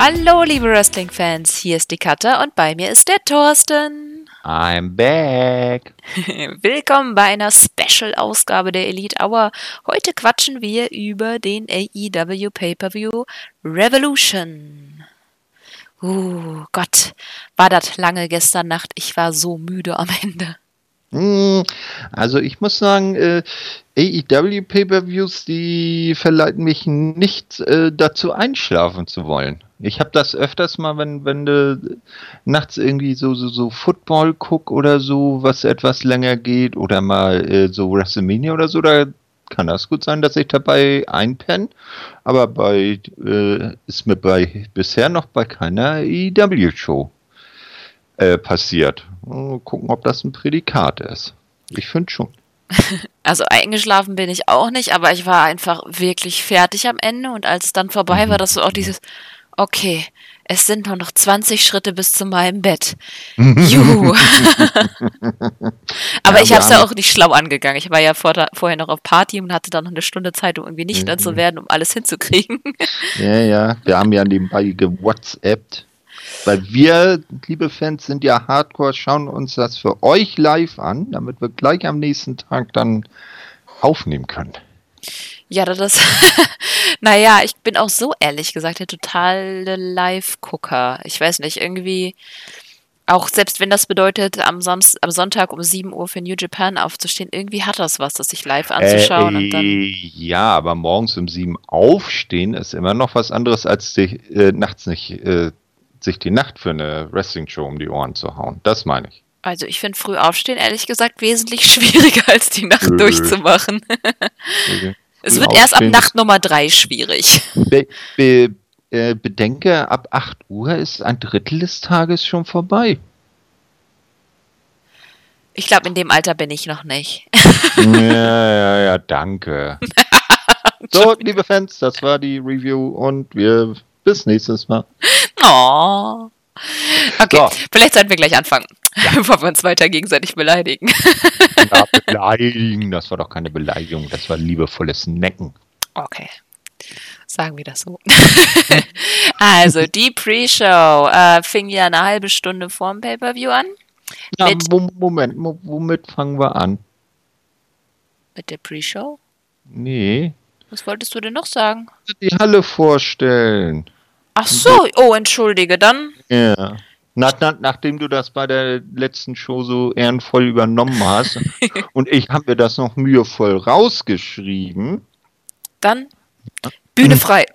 Hallo, liebe Wrestling-Fans, hier ist die Katja und bei mir ist der Thorsten. I'm back. Willkommen bei einer Special-Ausgabe der Elite Hour. Heute quatschen wir über den AEW Pay-Per-View Revolution. Uh, Gott, war das lange gestern Nacht. Ich war so müde am Ende. Hm, also ich muss sagen, äh, AEW Pay-per-Views, die verleiten mich nicht äh, dazu einschlafen zu wollen. Ich habe das öfters mal, wenn wenn du nachts irgendwie so so so Football guck oder so, was etwas länger geht oder mal äh, so WrestleMania oder so, da kann das gut sein, dass ich dabei einpenne. Aber bei äh, ist mir bei bisher noch bei keiner AEW Show äh, passiert. Mal gucken, ob das ein Prädikat ist. Ich finde schon. Also eingeschlafen bin ich auch nicht, aber ich war einfach wirklich fertig am Ende und als es dann vorbei mhm. war, das so auch dieses, okay, es sind nur noch 20 Schritte bis zu meinem Bett. Juhu. Aber ja, ich habe es ja auch nicht schlau angegangen. Ich war ja vor, vorher noch auf Party und hatte dann noch eine Stunde Zeit, um irgendwie nüchtern mhm. zu werden, um alles hinzukriegen. Ja, ja. Wir haben ja nebenbei gewhatsappt. Weil wir, liebe Fans, sind ja Hardcore, schauen uns das für euch live an, damit wir gleich am nächsten Tag dann aufnehmen können. Ja, das, naja, ich bin auch so ehrlich gesagt der totale Live-Gucker. Ich weiß nicht, irgendwie, auch selbst wenn das bedeutet, am, Samst am Sonntag um 7 Uhr für New Japan aufzustehen, irgendwie hat das was, das sich live anzuschauen. Äh, und dann ja, aber morgens um 7 aufstehen ist immer noch was anderes, als sich äh, nachts nicht äh, sich die Nacht für eine Wrestling-Show um die Ohren zu hauen. Das meine ich. Also ich finde früh aufstehen ehrlich gesagt wesentlich schwieriger als die Nacht Nö. durchzumachen. okay. Es wird erst ab Nacht Nummer drei schwierig. Be, be, äh, bedenke, ab 8 Uhr ist ein Drittel des Tages schon vorbei. Ich glaube, in dem Alter bin ich noch nicht. ja, ja, ja, danke. so, liebe Fans, das war die Review und wir bis nächstes Mal. Oh. Okay, so. vielleicht sollten wir gleich anfangen, ja. bevor wir uns weiter gegenseitig beleidigen. ja, beleidigen, das war doch keine Beleidigung, das war liebevolles Necken. Okay, sagen wir das so. also, die Pre-Show äh, fing ja eine halbe Stunde vorm Pay-Per-View an. Ja, Moment, womit fangen wir an? Mit der Pre-Show? Nee. Was wolltest du denn noch sagen? Die Halle vorstellen. Ach so, oh, entschuldige, dann. Ja. Nach, nach, nachdem du das bei der letzten Show so ehrenvoll übernommen hast und ich habe mir das noch mühevoll rausgeschrieben. Dann Bühne frei.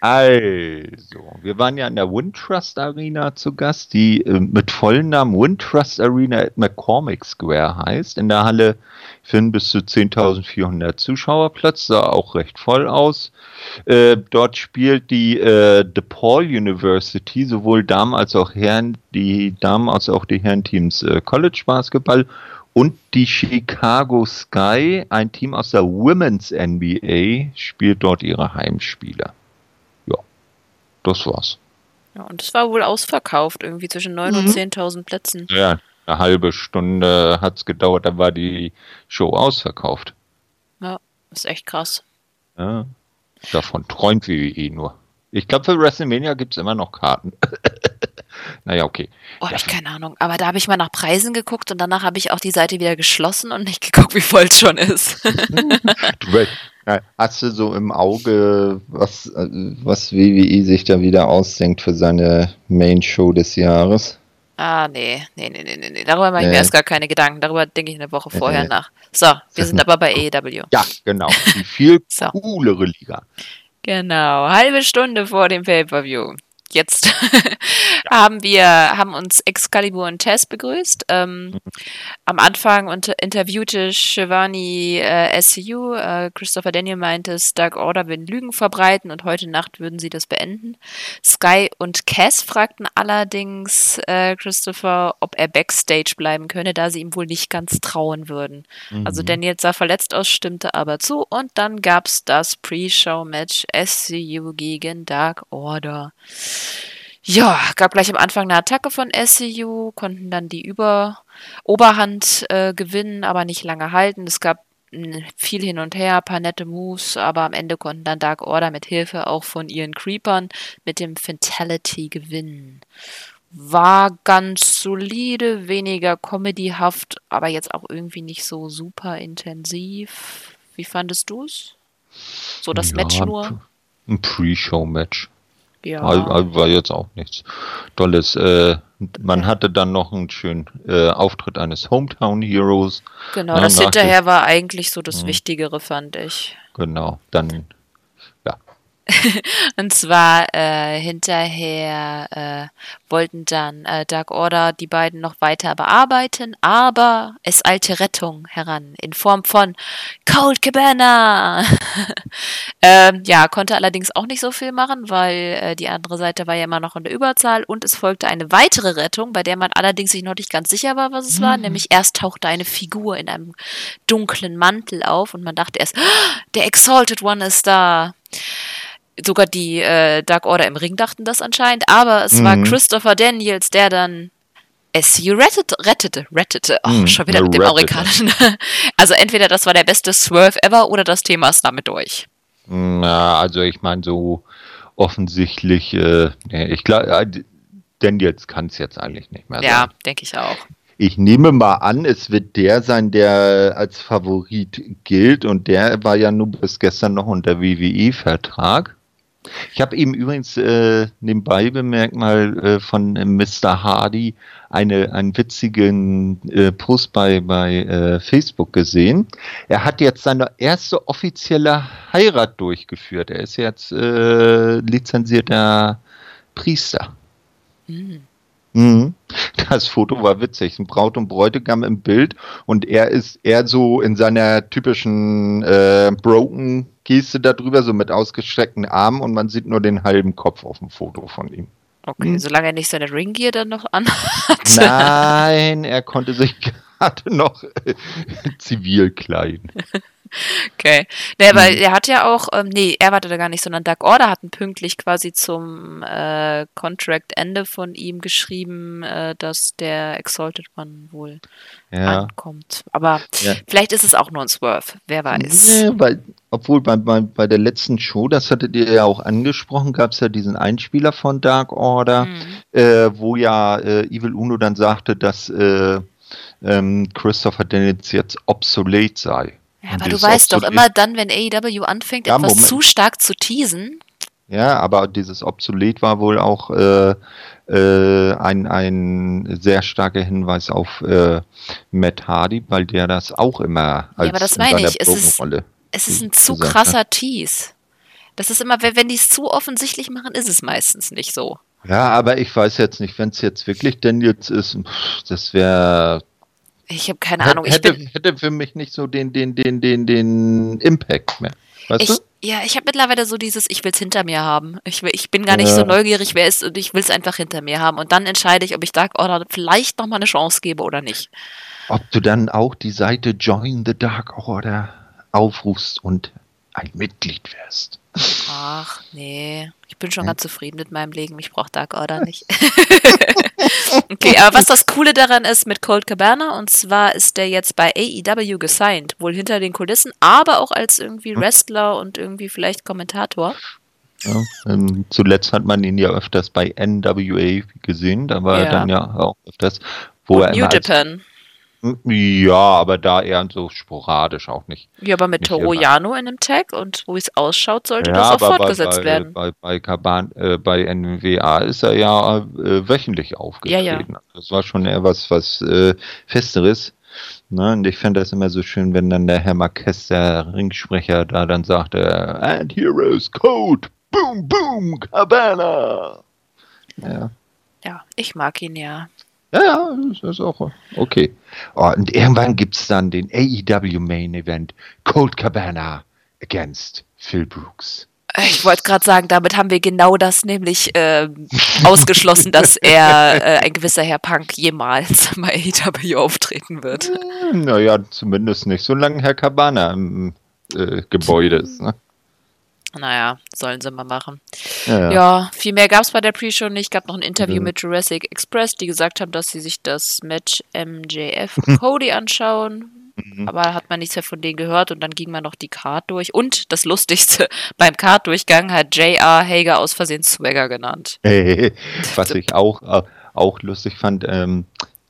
also, wir waren ja in der Windtrust Arena zu Gast, die äh, mit vollen Namen Windtrust Arena at McCormick Square heißt. In der Halle finden bis zu 10.400 Zuschauer Platz, sah auch recht voll aus. Äh, dort spielt die äh, DePaul University sowohl Damen als auch Herren, die Damen als auch die Herrenteams äh, College Basketball und die Chicago Sky, ein Team aus der Women's NBA, spielt dort ihre Heimspiele. Ja, das war's. Ja, und es war wohl ausverkauft, irgendwie zwischen 9.000 mhm. und 10.000 Plätzen. Ja, eine halbe Stunde hat's gedauert, dann war die Show ausverkauft. Ja, ist echt krass. Ja, davon träumt WWE nur. Ich glaube, für WrestleMania gibt es immer noch Karten. naja, okay. Oh, hab ich keine Ahnung. Aber da habe ich mal nach Preisen geguckt und danach habe ich auch die Seite wieder geschlossen und nicht geguckt, wie voll es schon ist. Hast du so im Auge, was, was WWE sich da wieder ausdenkt für seine Main-Show des Jahres? Ah, nee, nee, nee, nee, nee. Darüber mache ich nee. mir erst gar keine Gedanken. Darüber denke ich eine Woche vorher nee. nach. So, wir sind aber bei AEW. Ja, genau. Die viel so. coolere Liga. Genau, halbe Stunde vor dem Pay-Per-View. Jetzt haben wir, haben uns Excalibur und Tess begrüßt. Ähm, mhm. Am Anfang unter, interviewte Shivani äh, SCU. Äh, Christopher Daniel meinte, Dark Order würden Lügen verbreiten und heute Nacht würden sie das beenden. Sky und Cass fragten allerdings äh, Christopher, ob er Backstage bleiben könne, da sie ihm wohl nicht ganz trauen würden. Also mhm. Also Daniel sah verletzt aus, stimmte aber zu und dann gab es das Pre-Show-Match SCU gegen Dark Order. Ja, gab gleich am Anfang eine Attacke von SCU, konnten dann die Über Oberhand äh, gewinnen, aber nicht lange halten. Es gab viel hin und her, paar nette Moves, aber am Ende konnten dann Dark Order mit Hilfe auch von ihren Creepern mit dem Fatality gewinnen. War ganz solide, weniger comedyhaft, aber jetzt auch irgendwie nicht so super intensiv. Wie fandest du es? So das Ja, Match nur? Ein Pre-Show-Match. Ja. War, war jetzt auch nichts Tolles. Äh, man hatte dann noch einen schönen äh, Auftritt eines Hometown Heroes. Genau, Ja, das hinterher war eigentlich so das Mhm. Wichtigere, fand ich. Genau. Dann. Und zwar äh, hinterher äh, wollten dann äh, Dark Order die beiden noch weiter bearbeiten, aber es eilte Rettung heran in Form von Cold Cabana. ähm, ja, konnte allerdings auch nicht so viel machen, weil äh, die andere Seite war ja immer noch in der Überzahl und es folgte eine weitere Rettung, bei der man allerdings sich noch nicht ganz sicher war, was es war. Nämlich erst tauchte eine Figur in einem dunklen Mantel auf und man dachte erst, "Ah, der Exalted One ist da sogar die äh, Dark Order im Ring dachten das anscheinend, aber es war Mhm. Christopher Daniels, der dann SCU rettete, rettete, rettete. Oh, Mhm, schon wieder mit dem. Amerikanischen. Also entweder das war der beste Swerve ever oder das Thema ist damit durch. Na, also ich meine, so offensichtlich, äh, nee, ich glaube, denn jetzt kann es jetzt eigentlich nicht mehr Ja, sein. denke ich auch. Ich nehme mal an, es wird der sein, der als Favorit gilt und der war ja nur bis gestern noch unter WWE-Vertrag. Ich habe eben übrigens äh, nebenbei bemerkt mal äh, von äh, Mr. Hardy eine, einen witzigen äh, Post bei, bei äh, Facebook gesehen. Er hat jetzt seine erste offizielle Heirat durchgeführt. Er ist jetzt äh, lizenzierter Priester. Hm. Mhm. Das Foto war witzig. Ein Braut und Bräutigam im Bild und er ist eher so in seiner typischen äh, Broken Geste darüber, so mit ausgestreckten Armen und man sieht nur den halben Kopf auf dem Foto von ihm. Okay, Hm. solange er nicht seine Ringgear dann noch anhat. Nein, er konnte sich gerade noch äh, zivil kleiden. Okay. Nee, weil Mhm. er hat ja auch, ähm, nee, er wartete gar nicht, sondern Dark Order hatten pünktlich quasi zum äh, Contract-Ende von ihm geschrieben, äh, dass der Exalted One wohl Ja. ankommt. Aber Ja. vielleicht ist es auch nur ein Swerve, wer weiß. Nee, weil, obwohl bei, bei, bei der letzten Show, das hattet ihr ja auch angesprochen, gab es ja diesen Einspieler von Dark Order, Mhm. äh, wo ja äh, Evil Uno dann sagte, dass äh, ähm, Christopher Daniels jetzt obsolet sei. Ja, aber du weißt doch immer dann, wenn AEW anfängt, Ja, etwas Moment. zu stark zu teasen. Ja, aber dieses obsolet war wohl auch äh, äh, ein, ein sehr starker Hinweis auf äh, Matt Hardy, weil der das auch immer als aber das in meine ich, es ist-. Es ist ein zu gesagt, krasser Tease. Das ist immer, wenn die es zu offensichtlich machen, ist es meistens nicht so. Ja, aber ich weiß jetzt nicht, wenn es jetzt wirklich Daniels ist, das wäre Ich habe keine Ahnung. Ich hätte, bin, hätte für mich nicht so den, den, den, den, den Impact mehr. Weißt ich, du? ja, ich habe mittlerweile so dieses, ich will es hinter mir haben. Ich, will, ich bin gar nicht Ja. so neugierig, wer ist und ich will es einfach hinter mir haben. Und dann entscheide ich, ob ich Dark Order vielleicht nochmal eine Chance gebe oder nicht. Ob du dann auch die Seite Join the Dark Order aufrufst und ein Mitglied wirst. Ach, nee. Ich bin schon ganz zufrieden mit meinem Leben. Ich brauche Dark Order nicht. okay, aber was das Coole daran ist mit Cold Cabana, und zwar ist der jetzt bei AEW gesigned. Wohl hinter den Kulissen, aber auch als irgendwie Wrestler und irgendwie vielleicht Kommentator. Ja, ähm, zuletzt hat man ihn ja öfters bei NWA gesehen, da war Ja. er dann ja auch öfters, wo und er New Japan. Ja, aber da eher so sporadisch auch nicht. Ja, aber mit Nicht Toru immer. Yano in dem Tag und wo es ausschaut, sollte ja, das auch fortgesetzt bei, werden. Bei, bei, Kaban, äh, bei NWA ist er ja äh, wöchentlich aufgetreten. Ja, Das war schon eher was, was äh, Festeres. Ne? Und ich finde das immer so schön, wenn dann der Herr Marquez, der Ringsprecher, da dann sagt, äh, and heroes code, boom, boom, Cabana. Ja. Ja, ich mag ihn ja. Ja, ja, das ist auch okay. Oh, und irgendwann gibt es dann den AEW Main Event Cold Cabana against Phil Brooks. Ich wollte gerade sagen, damit haben wir genau das nämlich ähm, ausgeschlossen, dass er, äh, ein gewisser Herr Punk, jemals bei AEW auftreten wird. Naja, zumindest nicht, solange Herr Cabana im äh, Gebäude ist. Ne? Naja, sollen sie mal machen. Ja, ja. Ja, viel mehr gab es bei der Pre-Show nicht. gab noch ein Interview Mhm. mit Jurassic Express, die gesagt haben, dass sie sich das Match MJF und Cody anschauen. mhm. aber hat man nichts mehr von denen gehört und dann ging man noch die Card durch. Und das Lustigste, beim Card-Durchgang hat J.R. Hager aus Versehen Swagger genannt. Was ich auch, äh, auch lustig fand, ähm,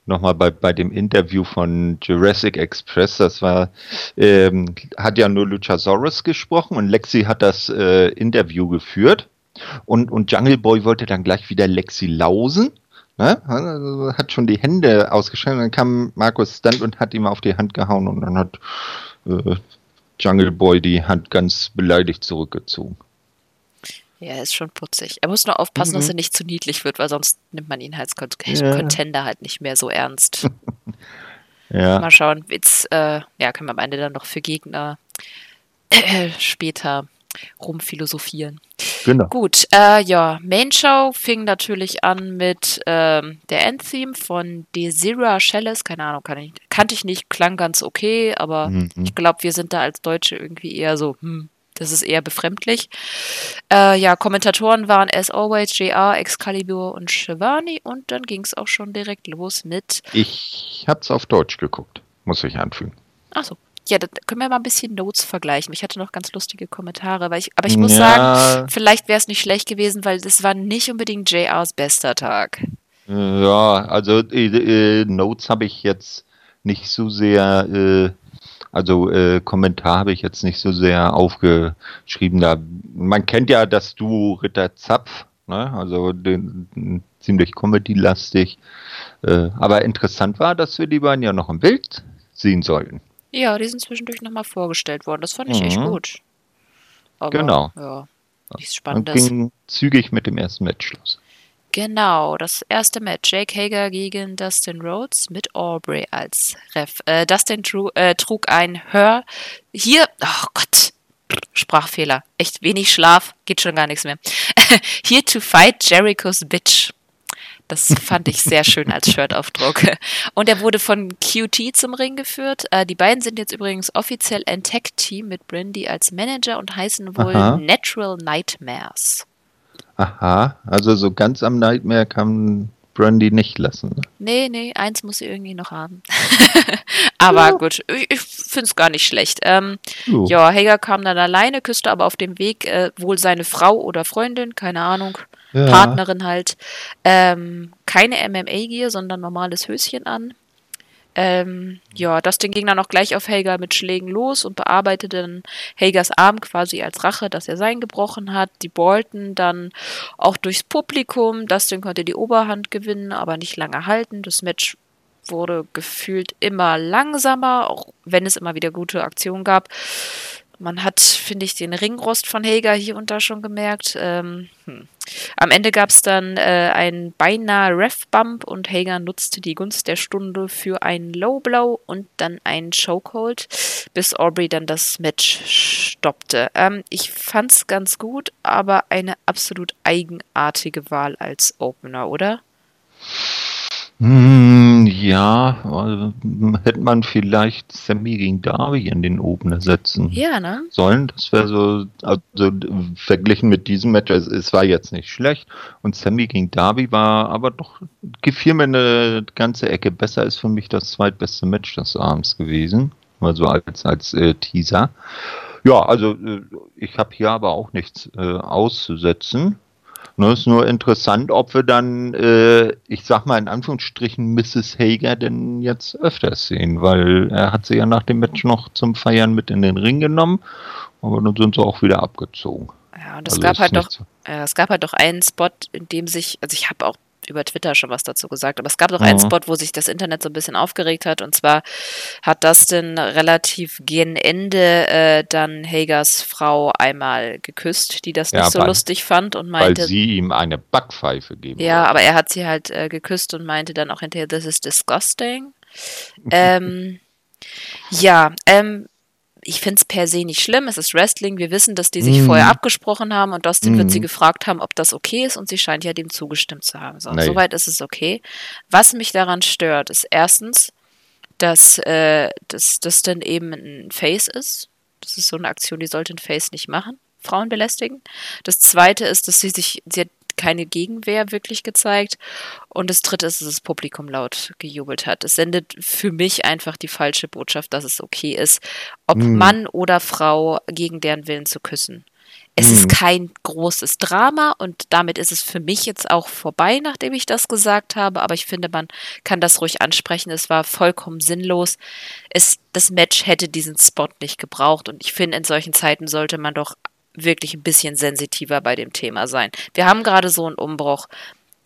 nochmal bei, bei dem Interview von Jurassic Express, das war, ähm, hat ja nur Luchasaurus gesprochen und Lexi hat das äh, Interview geführt und, und Jungle Boy wollte dann gleich wieder Lexi lausen. Ne? Also hat schon die Hände ausgeschaltet. Dann kam Markus Stunt und hat ihm auf die Hand gehauen und dann hat äh, Jungle Boy die Hand ganz beleidigt zurückgezogen. Ja, ist schon putzig. Er muss nur aufpassen, mhm. dass er nicht zu niedlich wird, weil sonst nimmt man ihn als ja. Contender halt nicht mehr so ernst. ja. Mal schauen. Jetzt äh, ja, können wir am Ende dann noch für Gegner äh, später rumphilosophieren. Genau. Gut, äh, ja, Main Show fing natürlich an mit ähm, der Endtheme von Desira Shelles. Keine Ahnung, kann ich, kannte ich nicht, klang ganz okay, aber mhm. ich glaube, wir sind da als Deutsche irgendwie eher so, hm, das ist eher befremdlich. Äh, ja, Kommentatoren waren as always JR, Excalibur und Shivani und dann ging es auch schon direkt los mit. Ich hab's auf Deutsch geguckt, muss ich anfügen. Achso, ja, da können wir mal ein bisschen Notes vergleichen. Ich hatte noch ganz lustige Kommentare, weil ich, aber ich muss ja. sagen, vielleicht wäre es nicht schlecht gewesen, weil das war nicht unbedingt JRs bester Tag. Ja, also äh, äh, Notes habe ich jetzt nicht so sehr, äh, also äh, Kommentar habe ich jetzt nicht so sehr aufgeschrieben. Da man kennt ja das Duo Ritter Zapf, ne? also den, ziemlich Comedy-lastig. Äh, aber interessant war, dass wir die beiden ja noch im Bild sehen sollten. Ja, die sind zwischendurch nochmal vorgestellt worden. Das fand ich mhm. echt gut. Aber, genau. Ja, nichts Spannendes. Und ging zügig mit dem ersten Match los. Genau, das erste Match. Jake Hager gegen Dustin Rhodes mit Aubrey als Ref. Äh, Dustin tru äh, trug ein Hör. Hier, oh Gott, Sprachfehler. Echt wenig Schlaf, geht schon gar nichts mehr. Here to fight Jericho's Bitch. Das fand ich sehr schön als Shirtaufdruck. Und er wurde von QT zum Ring geführt. Äh, die beiden sind jetzt übrigens offiziell ein Tech-Team mit Brandy als Manager und heißen wohl Aha. Natural Nightmares. Aha, also so ganz am Nightmare kann Brandy nicht lassen. Ne? Nee, nee, eins muss sie irgendwie noch haben. aber ja. gut, ich, ich finde es gar nicht schlecht. Ähm, uh. Ja, Hager kam dann alleine, küsste aber auf dem Weg äh, wohl seine Frau oder Freundin, keine Ahnung ja. Partnerin halt ähm, keine MMA-Gear, sondern normales Höschen an. Ähm, ja, das ging dann auch gleich auf Hager mit Schlägen los und bearbeitete dann Hagers Arm quasi als Rache, dass er sein gebrochen hat. Die Bolton dann auch durchs Publikum. Dustin konnte die Oberhand gewinnen, aber nicht lange halten. Das Match wurde gefühlt immer langsamer, auch wenn es immer wieder gute Aktionen gab. Man hat, finde ich, den Ringrost von Hager hier und da schon gemerkt. Ähm, hm. Am Ende gab es dann äh, einen beinahe Ref-Bump und Hager nutzte die Gunst der Stunde für einen Low-Blow und dann einen Chokehold, bis Aubrey dann das Match stoppte. Ähm, ich fand's ganz gut, aber eine absolut eigenartige Wahl als Opener, oder? Hm, ja, also, hätte man vielleicht Sammy gegen Darby in den Opener setzen ja, ne? sollen. Das wäre so, also verglichen mit diesem Match, es, es, war jetzt nicht schlecht. Und Sammy gegen Darby war aber doch, gefiel mir eine ganze Ecke besser, ist für mich das zweitbeste Match des Abends gewesen. Also als, als äh, Teaser. Ja, also äh, ich habe hier aber auch nichts äh, auszusetzen. Ne, ist nur interessant, ob wir dann, äh, ich sag mal in Anführungsstrichen, Mrs. Hager denn jetzt öfters sehen, weil er hat sie ja nach dem Match noch zum Feiern mit in den Ring genommen, aber dann sind sie auch wieder abgezogen. Ja, und es also gab halt doch, so. äh, es gab halt doch einen Spot, in dem sich, also ich habe auch über Twitter schon was dazu gesagt, aber es gab doch mhm. einen Spot, wo sich das Internet so ein bisschen aufgeregt hat und zwar hat Dustin relativ gegen Ende äh, dann Hagers Frau einmal geküsst, die das ja, nicht so weil, lustig fand und meinte... Weil sie ihm eine Backpfeife geben Ja, wollte. aber er hat sie halt äh, geküsst und meinte dann auch hinterher, this is disgusting. ähm, ja, ähm, ich finde es per se nicht schlimm, es ist Wrestling, wir wissen, dass die sich mm. vorher abgesprochen haben und Dustin mm. wird sie mhm. gefragt haben, ob das okay ist und sie scheint ja dem zugestimmt zu haben. So, nee. Soweit ist es okay. Was mich daran stört, ist erstens, dass, äh, dass das dann eben ein Face ist. Das ist so eine Aktion, die sollte ein Face nicht machen. Frauen belästigen. Das zweite ist, dass sie sich, sie hat keine Gegenwehr wirklich gezeigt. Und das dritte ist, dass das Publikum laut gejubelt hat. Es sendet für mich einfach die falsche Botschaft, dass es okay ist, ob Hm. Mann oder Frau gegen deren Willen zu küssen. Es Hm. ist kein großes Drama und damit ist es für mich jetzt auch vorbei, nachdem ich das gesagt habe. Aber ich finde, man kann das ruhig ansprechen. Es war vollkommen sinnlos. Es, das Match hätte diesen Spot nicht gebraucht und ich finde, in solchen Zeiten sollte man doch wirklich ein bisschen sensitiver bei dem Thema sein. Wir haben gerade so einen Umbruch.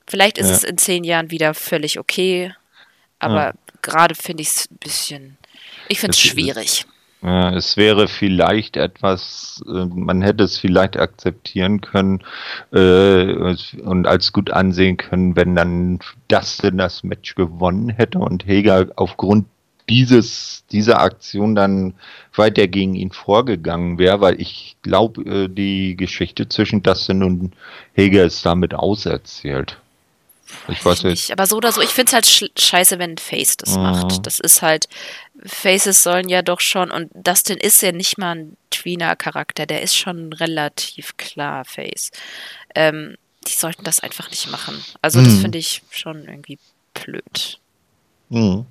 Vielleicht ist Ja. es in zehn Jahren wieder völlig okay, aber Ja. gerade finde ich es ein bisschen. Ich finde es schwierig. Ja, es wäre vielleicht etwas, äh, man hätte es vielleicht akzeptieren können äh, und als gut ansehen können, wenn dann Dustin das Match gewonnen hätte und Hager aufgrund dieses, dieser Aktion dann weiter gegen ihn vorgegangen wäre, weil ich glaube, äh, die Geschichte zwischen Dustin und Hager ist damit auserzählt. Ich weiß nicht. Aber so oder so, ich finde es halt sch scheiße, wenn ein Face das Mhm. macht. Das ist halt, Faces sollen ja doch schon, und Dustin ist ja nicht mal ein Tweener-Charakter, der ist schon relativ klar Face. Ähm, die sollten das einfach nicht machen. Also das Mhm. finde ich schon irgendwie blöd. Mhm.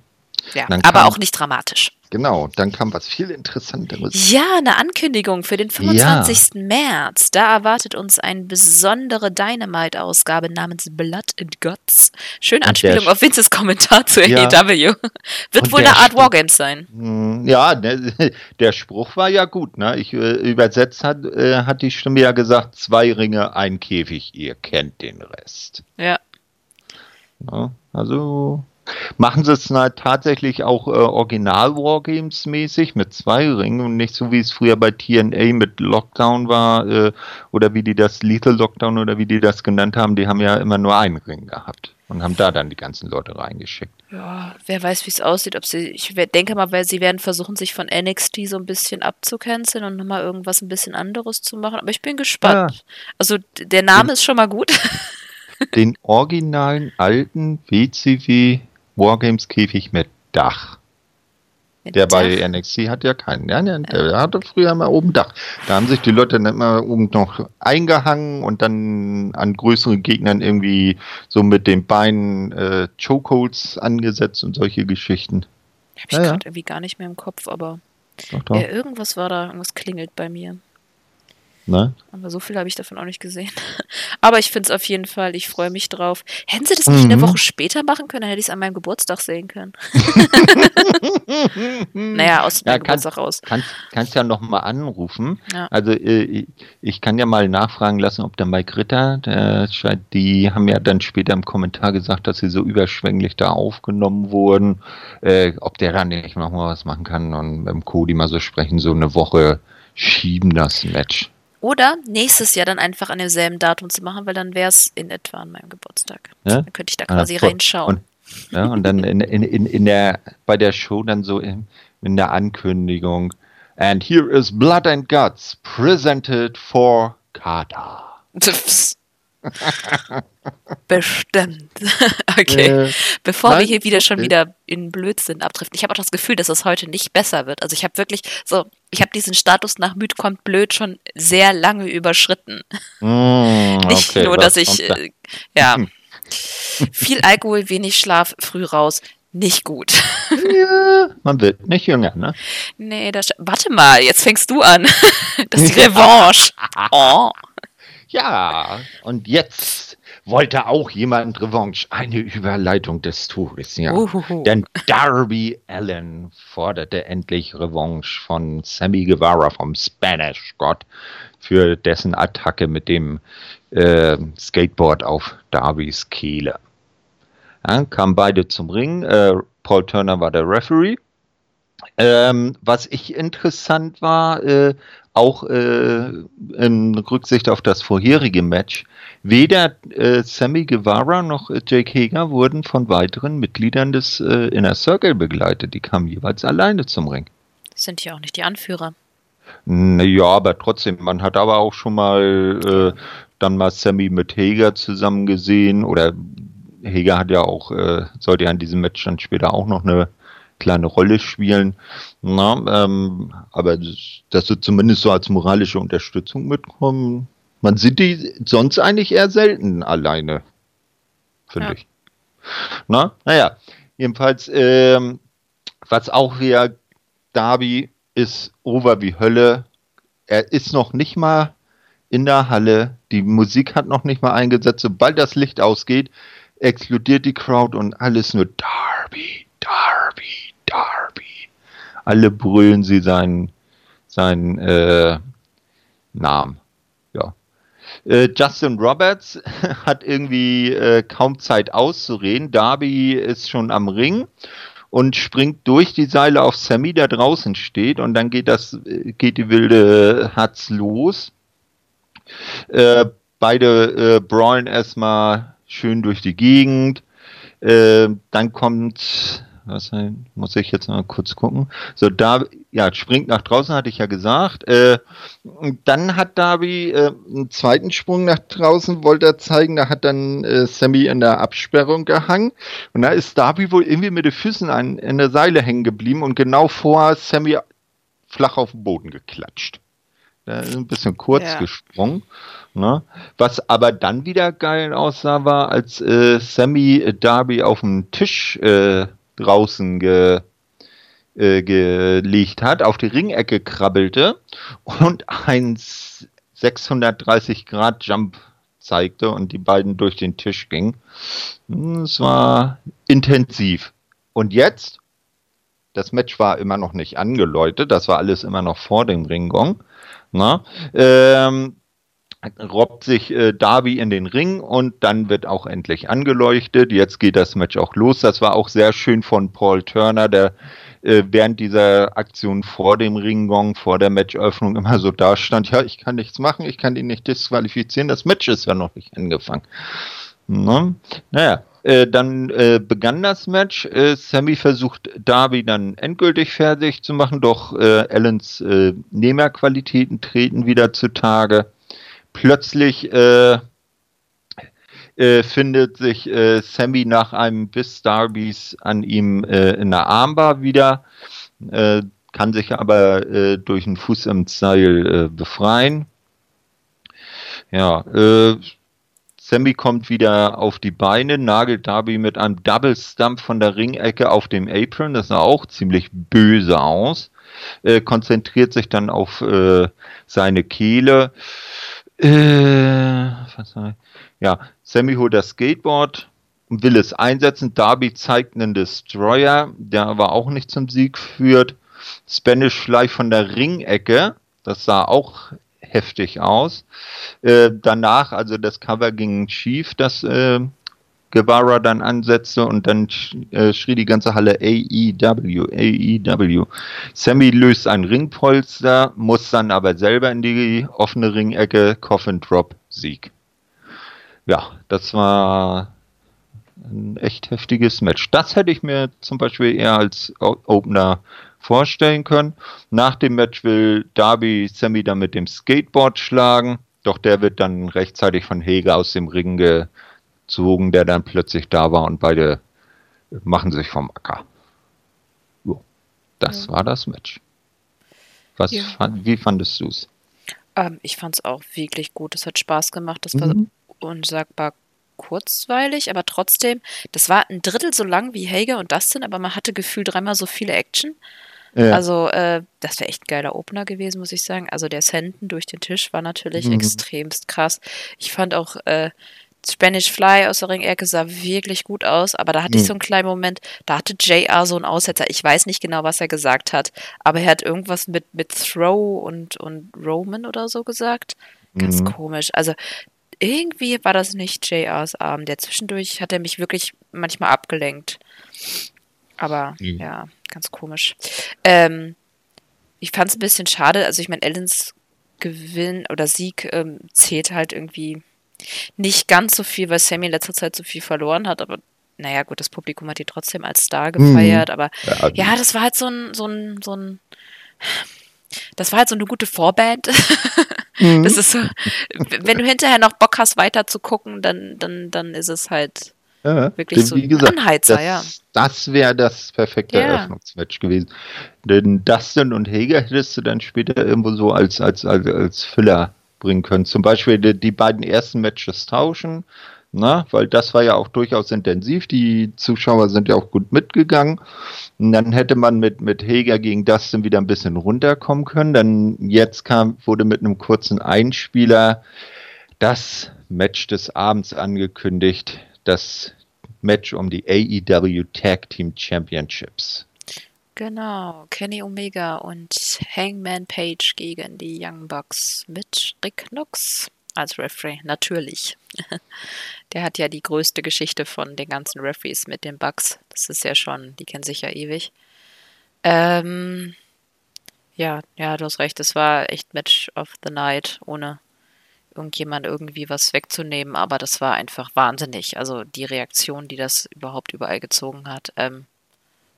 Ja, aber kam- auch nicht dramatisch. Genau, dann kam was viel Interessanteres. Ja, eine Ankündigung für den 25. März. Da erwartet uns eine besondere Dynamite-Ausgabe namens Blood and Guts. Schöne Anspielung auf Vinces Kommentar zu Ja. AEW. Wird wohl eine Art Spruch- Wargames sein. Hm, Ja, der, der Spruch war ja gut. Ne? Ich, äh, übersetzt hat, äh, hat die Stimme ja gesagt, zwei Ringe, ein Käfig, ihr kennt den Rest. Ja. Ne? Also machen sie es na, tatsächlich auch äh, Original-Wargames mäßig mit zwei Ringen und nicht so wie es früher bei TNA mit Lockdown war äh, oder wie die das Lethal Lockdown oder wie die das genannt haben, die haben ja immer nur einen Ring gehabt und haben da dann die ganzen Leute reingeschickt. Ja, wer weiß, wie es aussieht. Ob sie, ich denke mal, weil sie werden versuchen, sich von NXT so ein bisschen abzucanceln und nochmal irgendwas ein bisschen anderes zu machen. Aber ich bin gespannt. Also d- der Name ist schon mal gut. den originalen alten WCW Wargames Käfig mit Dach. Der bei NXT hat ja keinen. Ja, der, der hatte früher mal oben Dach. Da haben sich die Leute dann immer oben noch eingehangen und dann an größeren Gegnern irgendwie so mit den Beinen äh, Chokeholds angesetzt und solche Geschichten. Hab ich Ja, ja. gerade irgendwie gar nicht mehr im Kopf, aber Doch, doch. ja, irgendwas war da, irgendwas klingelt bei mir. Ne? Aber so viel habe ich davon auch nicht gesehen. Aber ich finde es auf jeden Fall, ich freue mich drauf. Hätten sie das nicht eine Mhm. Woche später machen können, dann hätte ich es an meinem Geburtstag sehen können. Naja, aus Ja, meinem kann- Geburtstag raus. Kannst, kannst ja noch mal anrufen. Ja. Also äh, ich kann ja mal nachfragen lassen, ob der Mike Ritter, der die haben ja dann später im Kommentar gesagt, dass sie so überschwänglich da aufgenommen wurden, äh, ob der dann nicht noch mal was machen kann und mit dem Cody mal so sprechen, so eine Woche schieben das Match. Oder nächstes Jahr dann einfach an demselben Datum zu machen, weil dann wäre es in etwa an meinem Geburtstag. Ja? Dann könnte ich da Ah, quasi voll. reinschauen. Und, ja, und dann in, in, in, in der, bei der Show dann so in, in der Ankündigung. And here is Blood and Guts presented for Carter. Bestimmt. okay. Äh, Bevor wir nein, hier wieder schon okay. wieder in Blödsinn abdriften. Ich habe auch das Gefühl, dass es heute nicht besser wird. Also ich habe wirklich so, ich habe diesen Status nach müd kommt blöd schon sehr lange überschritten. Mm, Nicht okay, nur, dass ich, äh, ja, viel Alkohol, wenig Schlaf, früh raus, nicht gut. Ja, man wird nicht jünger, ne? Nee, das, warte mal, jetzt fängst du an. Das ist die Revanche. Oh. Ja, und jetzt wollte auch jemand Revanche. Eine Überleitung des Todes, ja. Uhuhu. Denn Darby Allen forderte endlich Revanche von Sammy Guevara vom Spanish Gott für dessen Attacke mit dem äh, Skateboard auf Darbys Kehle. Ja, kamen beide zum Ring. Äh, Paul Turner war der Referee. Ähm, was ich interessant war, äh, auch äh, in Rücksicht auf das vorherige Match, weder äh, Sammy Guevara noch äh, Jake Hager wurden von weiteren Mitgliedern des äh, Inner Circle begleitet. Die kamen jeweils alleine zum Ring. Sind ja auch nicht die Anführer. Ja, aber trotzdem, man hat aber auch schon mal äh, dann mal Sammy mit Hager zusammen gesehen oder Hager hat ja auch, äh, sollte ja in diesem Match dann später auch noch eine kleine Rolle spielen. Na, ähm, aber das, dass sie zumindest so als moralische Unterstützung mitkommen, Man sieht die sonst eigentlich eher selten alleine, finde ja. ich. Na, naja, jedenfalls, ähm, was auch wieder Darby ist over wie Hölle. Er ist noch nicht mal in der Halle. Die Musik hat noch nicht mal eingesetzt. Sobald das Licht ausgeht, explodiert die Crowd und alles nur Darby, Darby, Darby. Alle brüllen sie seinen, seinen äh, Namen. Ja. Äh, Justin Roberts hat irgendwie äh, kaum Zeit auszureden. Darby ist schon am Ring und springt durch die Seile auf Sammy, der draußen steht, und dann geht das, geht die wilde Hatz los. Äh, beide äh, brawlen erstmal schön durch die Gegend. Äh, dann kommt was muss ich jetzt mal kurz gucken. So, da, ja, springt nach draußen, hatte ich ja gesagt. Äh, dann hat Darby äh, einen zweiten Sprung nach draußen, wollte er zeigen. Da hat dann äh, Sammy in der Absperrung gehangen. Und da ist Darby wohl irgendwie mit den Füßen an, in der Seile hängen geblieben und genau vor Sammy flach auf den Boden geklatscht. Da ist ein bisschen kurz ja. gesprungen. Ne? Was aber dann wieder geil aussah, war, als äh, Sammy Darby auf dem Tisch äh, draußen ge, äh, gelegt hat, auf die Ringecke krabbelte und ein 630 Grad Jump zeigte und die beiden durch den Tisch gingen. Es war intensiv. Und jetzt, das Match war immer noch nicht angeläutet, das war alles immer noch vor dem Ringgong. Na, ähm, robbt sich äh, Darby in den Ring und dann wird auch endlich angeleuchtet. Jetzt geht das Match auch los. Das war auch sehr schön von Paul Turner, der äh, während dieser Aktion vor dem Ringgong, vor der Matchöffnung immer so da stand, ja, ich kann nichts machen, ich kann ihn nicht disqualifizieren, das Match ist ja noch nicht angefangen. Ne? Naja, äh, dann äh, begann das Match. Äh, Sammy versucht Darby dann endgültig fertig zu machen, doch äh, Allens äh, Nehmerqualitäten treten wieder zutage. Plötzlich äh, äh, findet sich äh, Sammy nach einem Biss Darbys an ihm äh, in der Armbar wieder, äh, kann sich aber äh, durch einen Fuß im Seil befreien. Ja, Sammy kommt wieder auf die Beine, nagelt Darby mit einem Double Stump von der Ringecke auf dem Apron, das sah auch ziemlich böse aus, konzentriert sich dann auf seine Kehle. Äh, ja, Sammy holt das Skateboard und will es einsetzen. Darby zeigt einen Destroyer, der aber auch nicht zum Sieg führt. Spanish Fly von der Ringecke, das sah auch heftig aus. Äh, danach, also das Cover ging schief, das äh, Guevara dann ansetzte und dann äh, schrie die ganze Halle AEW, AEW. Sammy löst ein Ringpolster, muss dann aber selber in die offene Ringecke, Coffin Drop, Sieg. Ja, das war ein echt heftiges Match. Das hätte ich mir zum Beispiel eher als Opener vorstellen können. Nach dem Match will Darby Sammy dann mit dem Skateboard schlagen, doch der wird dann rechtzeitig von Heger aus dem Ring ge gezogen, der dann plötzlich da war und beide machen sich vom Acker. So, das ja. war das Match. Was ja. fand, wie fandest du es? Ähm, ich fand es auch wirklich gut. Es hat Spaß gemacht. Das war mhm. unsagbar kurzweilig, aber trotzdem, das war ein Drittel so lang wie Hager und Dustin, aber man hatte gefühlt dreimal so viele Action. Ja. Also, äh, das wäre echt ein geiler Opener gewesen, muss ich sagen. Also, der Senden durch den Tisch war natürlich mhm. extremst krass. Ich fand auch äh, Spanish Fly aus der Ringecke sah wirklich gut aus, aber da hatte mhm. ich so einen kleinen Moment, da hatte JR so einen Aussetzer. Ich weiß nicht genau, was er gesagt hat, aber er hat irgendwas mit, mit Throw und, und Roman oder so gesagt. Ganz mhm. komisch. Also irgendwie war das nicht JRs Arm. Der zwischendurch hat er mich wirklich manchmal abgelenkt. Aber mhm. ja, ganz komisch. Ähm, ich fand es ein bisschen schade. Also ich meine, Ellens Gewinn oder Sieg ähm, zählt halt irgendwie nicht ganz so viel, weil Sammy in letzter Zeit so viel verloren hat, aber naja, gut, das Publikum hat die trotzdem als Star gefeiert, mhm. aber ja, ja, das war halt so ein, so ein, so ein, das war halt so eine gute Vorband. Mhm. Das ist so, wenn du hinterher noch Bock hast, weiter zu gucken, dann, dann, dann ist es halt ja, wirklich so ein gesagt, Anheizer, das, ja. Das wäre das perfekte ja. Eröffnungsmatch gewesen. Denn Dustin und Hager hättest du dann später irgendwo so als, als, als, als Füller bringen können. Zum Beispiel die, die beiden ersten Matches tauschen, na, weil das war ja auch durchaus intensiv. Die Zuschauer sind ja auch gut mitgegangen. Und dann hätte man mit, mit Heger gegen Dustin wieder ein bisschen runterkommen können. Dann jetzt kam, wurde mit einem kurzen Einspieler das Match des Abends angekündigt. Das Match um die AEW Tag Team Championships. Genau, Kenny Omega und Hangman Page gegen die Young Bucks mit Rick Knox als Referee, natürlich. Der hat ja die größte Geschichte von den ganzen Referees mit den Bucks. Das ist ja schon, die kennen sich ja ewig. Ähm, ja, ja, du hast recht, es war echt Match of the Night, ohne irgendjemand irgendwie was wegzunehmen, aber das war einfach wahnsinnig. Also die Reaktion, die das überhaupt überall gezogen hat. Ähm,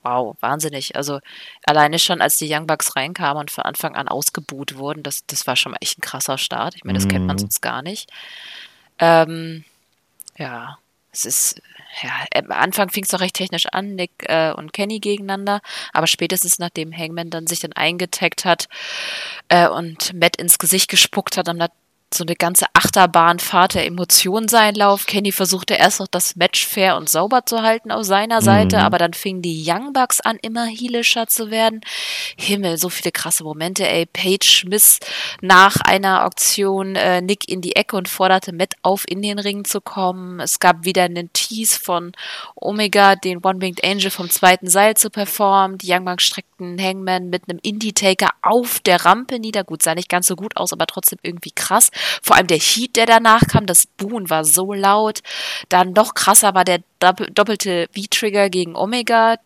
wow, wahnsinnig. Also alleine schon, als die Young Bucks reinkamen und von Anfang an ausgebuht wurden, das, das war schon mal echt ein krasser Start. Ich meine, das mhm. kennt man mhm. sonst gar nicht. Ähm, ja, es ist, ja, am Anfang fing es doch recht technisch an, Nick äh, und Kenny gegeneinander, aber spätestens nachdem Hangman dann sich dann eingetaggt hat äh, und Matt ins Gesicht gespuckt hat, dann hat so eine ganze Achterbahnfahrt der Emotionen sein Lauf. Kenny versuchte erst noch das Match fair und sauber zu halten auf seiner Seite, mhm. aber dann fingen die Young Bucks an, immer heelischer zu werden. Himmel, so viele krasse Momente, ey. Paige schmiss nach einer Auktion äh, Nick in die Ecke und forderte Matt auf, in den Ring zu kommen. Es gab wieder einen Tease von Omega, den One-Winged Angel vom zweiten Seil zu performen. Die Young Bucks streckten Hangman mit einem Indie-Taker auf der Rampe nieder. Gut, sah nicht ganz so gut aus, aber trotzdem irgendwie krass. Vor allem der Heat, der danach kam, das Buhen war so laut. Dann noch krasser war der doppelte V-Trigger gegen Omega.